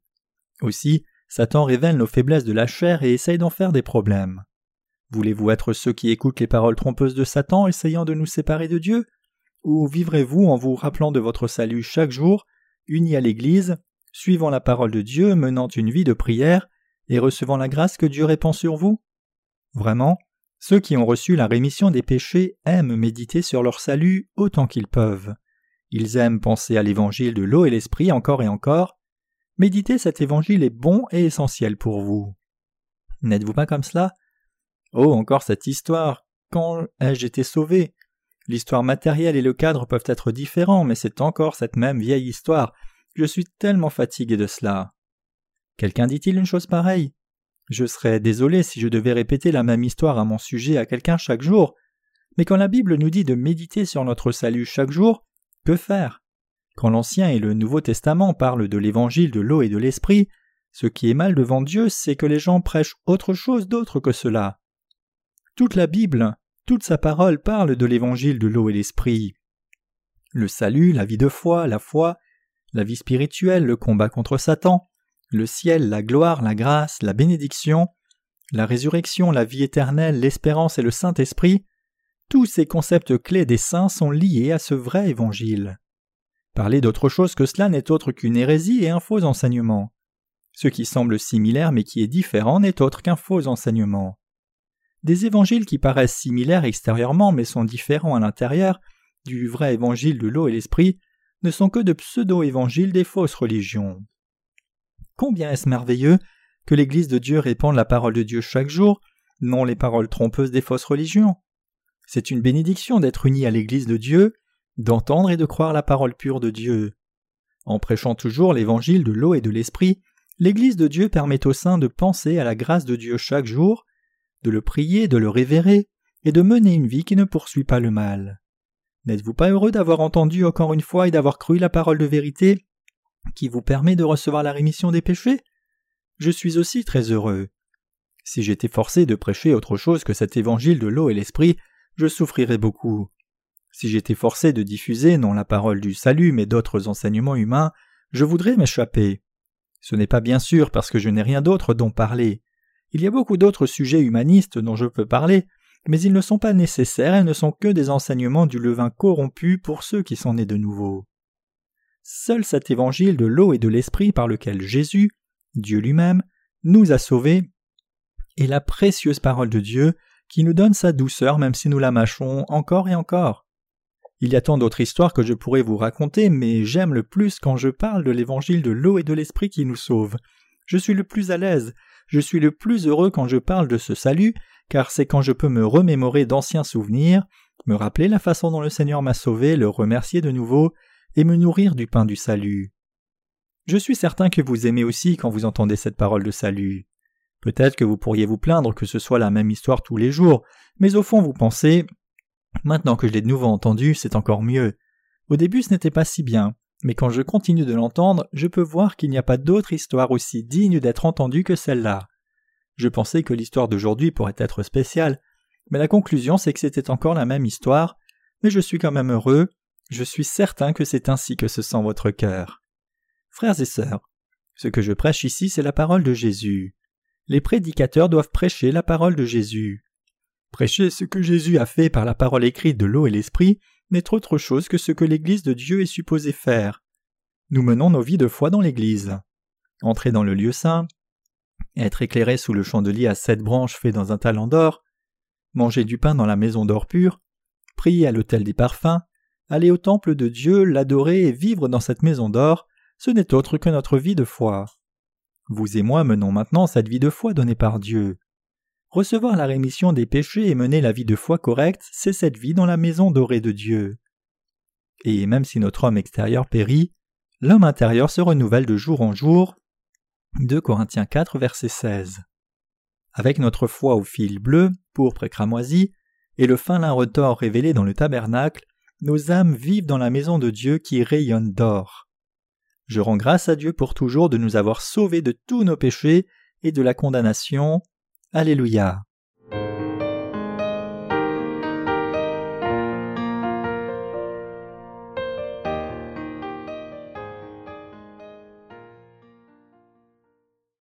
[SPEAKER 1] Aussi, Satan révèle nos faiblesses de la chair et essaye d'en faire des problèmes. Voulez-vous être ceux qui écoutent les paroles trompeuses de Satan essayant de nous séparer de Dieu? Ou vivrez-vous en vous rappelant de votre salut chaque jour, unis à l'Église, suivant la parole de Dieu, menant une vie de prière et recevant la grâce que Dieu répand sur vous Vraiment, Ceux qui ont reçu la rémission des péchés aiment méditer sur leur salut autant qu'ils peuvent. Ils aiment penser à l'évangile de l'eau et l'esprit encore et encore. Méditer cet évangile est bon et essentiel pour vous. N'êtes-vous pas comme cela? Oh, encore cette histoire. Quand ai-je été sauvé? L'histoire matérielle et le cadre peuvent être différents, mais c'est encore cette même vieille histoire. Je suis tellement fatigué de cela. Quelqu'un dit-il une chose pareille? Je serais désolé si je devais répéter la même histoire à mon sujet à quelqu'un chaque jour, mais quand la Bible nous dit de méditer sur notre salut chaque jour, que faire? Quand l'Ancien et le Nouveau Testament parlent de l'évangile de l'eau et de l'esprit, ce qui est mal devant Dieu, c'est que les gens prêchent autre chose d'autre que cela. Toute la Bible toute sa parole parle de l'évangile de l'eau et l'esprit. Le salut, la vie de foi, la foi, la vie spirituelle, le combat contre Satan, le ciel, la gloire, la grâce, la bénédiction, la résurrection, la vie éternelle, l'espérance et le Saint-Esprit, tous ces concepts clés des saints sont liés à ce vrai évangile. Parler d'autre chose que cela n'est autre qu'une hérésie et un faux enseignement. Ce qui semble similaire mais qui est différent n'est autre qu'un faux enseignement. Des évangiles qui paraissent similaires extérieurement mais sont différents à l'intérieur du vrai évangile de l'eau et l'esprit ne sont que de pseudo-évangiles des fausses religions. Combien est-ce merveilleux que l'Église de Dieu répande la parole de Dieu chaque jour, non les paroles trompeuses des fausses religions. C'est une bénédiction d'être uni à l'Église de Dieu, d'entendre et de croire la parole pure de Dieu. En prêchant toujours l'évangile de l'eau et de l'esprit, l'Église de Dieu permet aux saints de penser à la grâce de Dieu chaque jour, de le prier, de le révérer, et de mener une vie qui ne poursuit pas le mal. N'êtes-vous pas heureux d'avoir entendu encore une fois et d'avoir cru la parole de vérité qui vous permet de recevoir la rémission des péchés? Je suis aussi très heureux. Si j'étais forcé de prêcher autre chose que cet évangile de l'eau et l'esprit, je souffrirais beaucoup. Si j'étais forcé de diffuser non la parole du salut mais d'autres enseignements humains, je voudrais m'échapper. Ce n'est pas bien sûr parce que je n'ai rien d'autre dont parler. Il y a beaucoup d'autres sujets humanistes dont je peux parler, mais ils ne sont pas nécessaires et ne sont que des enseignements du levain corrompu pour ceux qui sont nés de nouveau. Seul cet évangile de l'eau et de l'esprit par lequel Jésus, Dieu lui-même, nous a sauvés, est la précieuse parole de Dieu qui nous donne sa douceur même si nous la mâchons encore et encore. Il y a tant d'autres histoires que je pourrais vous raconter, mais j'aime le plus quand je parle de l'évangile de l'eau et de l'esprit qui nous sauve. Je suis le plus à l'aise, je suis le plus heureux quand je parle de ce salut, car c'est quand je peux me remémorer d'anciens souvenirs, me rappeler la façon dont le Seigneur m'a sauvé, le remercier de nouveau, et me nourrir du pain du salut. Je suis certain que vous aimez aussi quand vous entendez cette parole de salut. Peut-être que vous pourriez vous plaindre que ce soit la même histoire tous les jours, mais au fond vous pensez Maintenant que je l'ai de nouveau entendu, c'est encore mieux. Au début ce n'était pas si bien, mais quand je continue de l'entendre, je peux voir qu'il n'y a pas d'autre histoire aussi digne d'être entendue que celle-là. Je pensais que l'histoire d'aujourd'hui pourrait être spéciale, mais la conclusion c'est que c'était encore la même histoire, mais je suis quand même heureux, je suis certain que c'est ainsi que se sent votre cœur. Frères et sœurs, ce que je prêche ici c'est la parole de Jésus. Les prédicateurs doivent prêcher la parole de Jésus. Prêcher ce que Jésus a fait par la parole écrite de l'eau et l'esprit n'est autre chose que ce que l'Église de Dieu est supposée faire. Nous menons nos vies de foi dans l'Église. Entrer dans le lieu saint, être éclairé sous le chandelier à sept branches fait dans un talent d'or, manger du pain dans la maison d'or pur, prier à l'autel des parfums, aller au temple de Dieu, l'adorer et vivre dans cette maison d'or, ce n'est autre que notre vie de foi. Vous et moi menons maintenant cette vie de foi donnée par Dieu. Recevoir la rémission des péchés et mener la vie de foi correcte, c'est cette vie dans la maison dorée de Dieu. Et même si notre homme extérieur périt, l'homme intérieur se renouvelle de jour en jour. 2 Corinthiens 4, verset 16. Avec notre foi au fil bleu, pourpre et cramoisi, et le fin lin retors révélé dans le tabernacle, nos âmes vivent dans la maison de Dieu qui rayonne d'or. Je rends grâce à Dieu pour toujours de nous avoir sauvés de tous nos péchés et de la condamnation. Alléluia.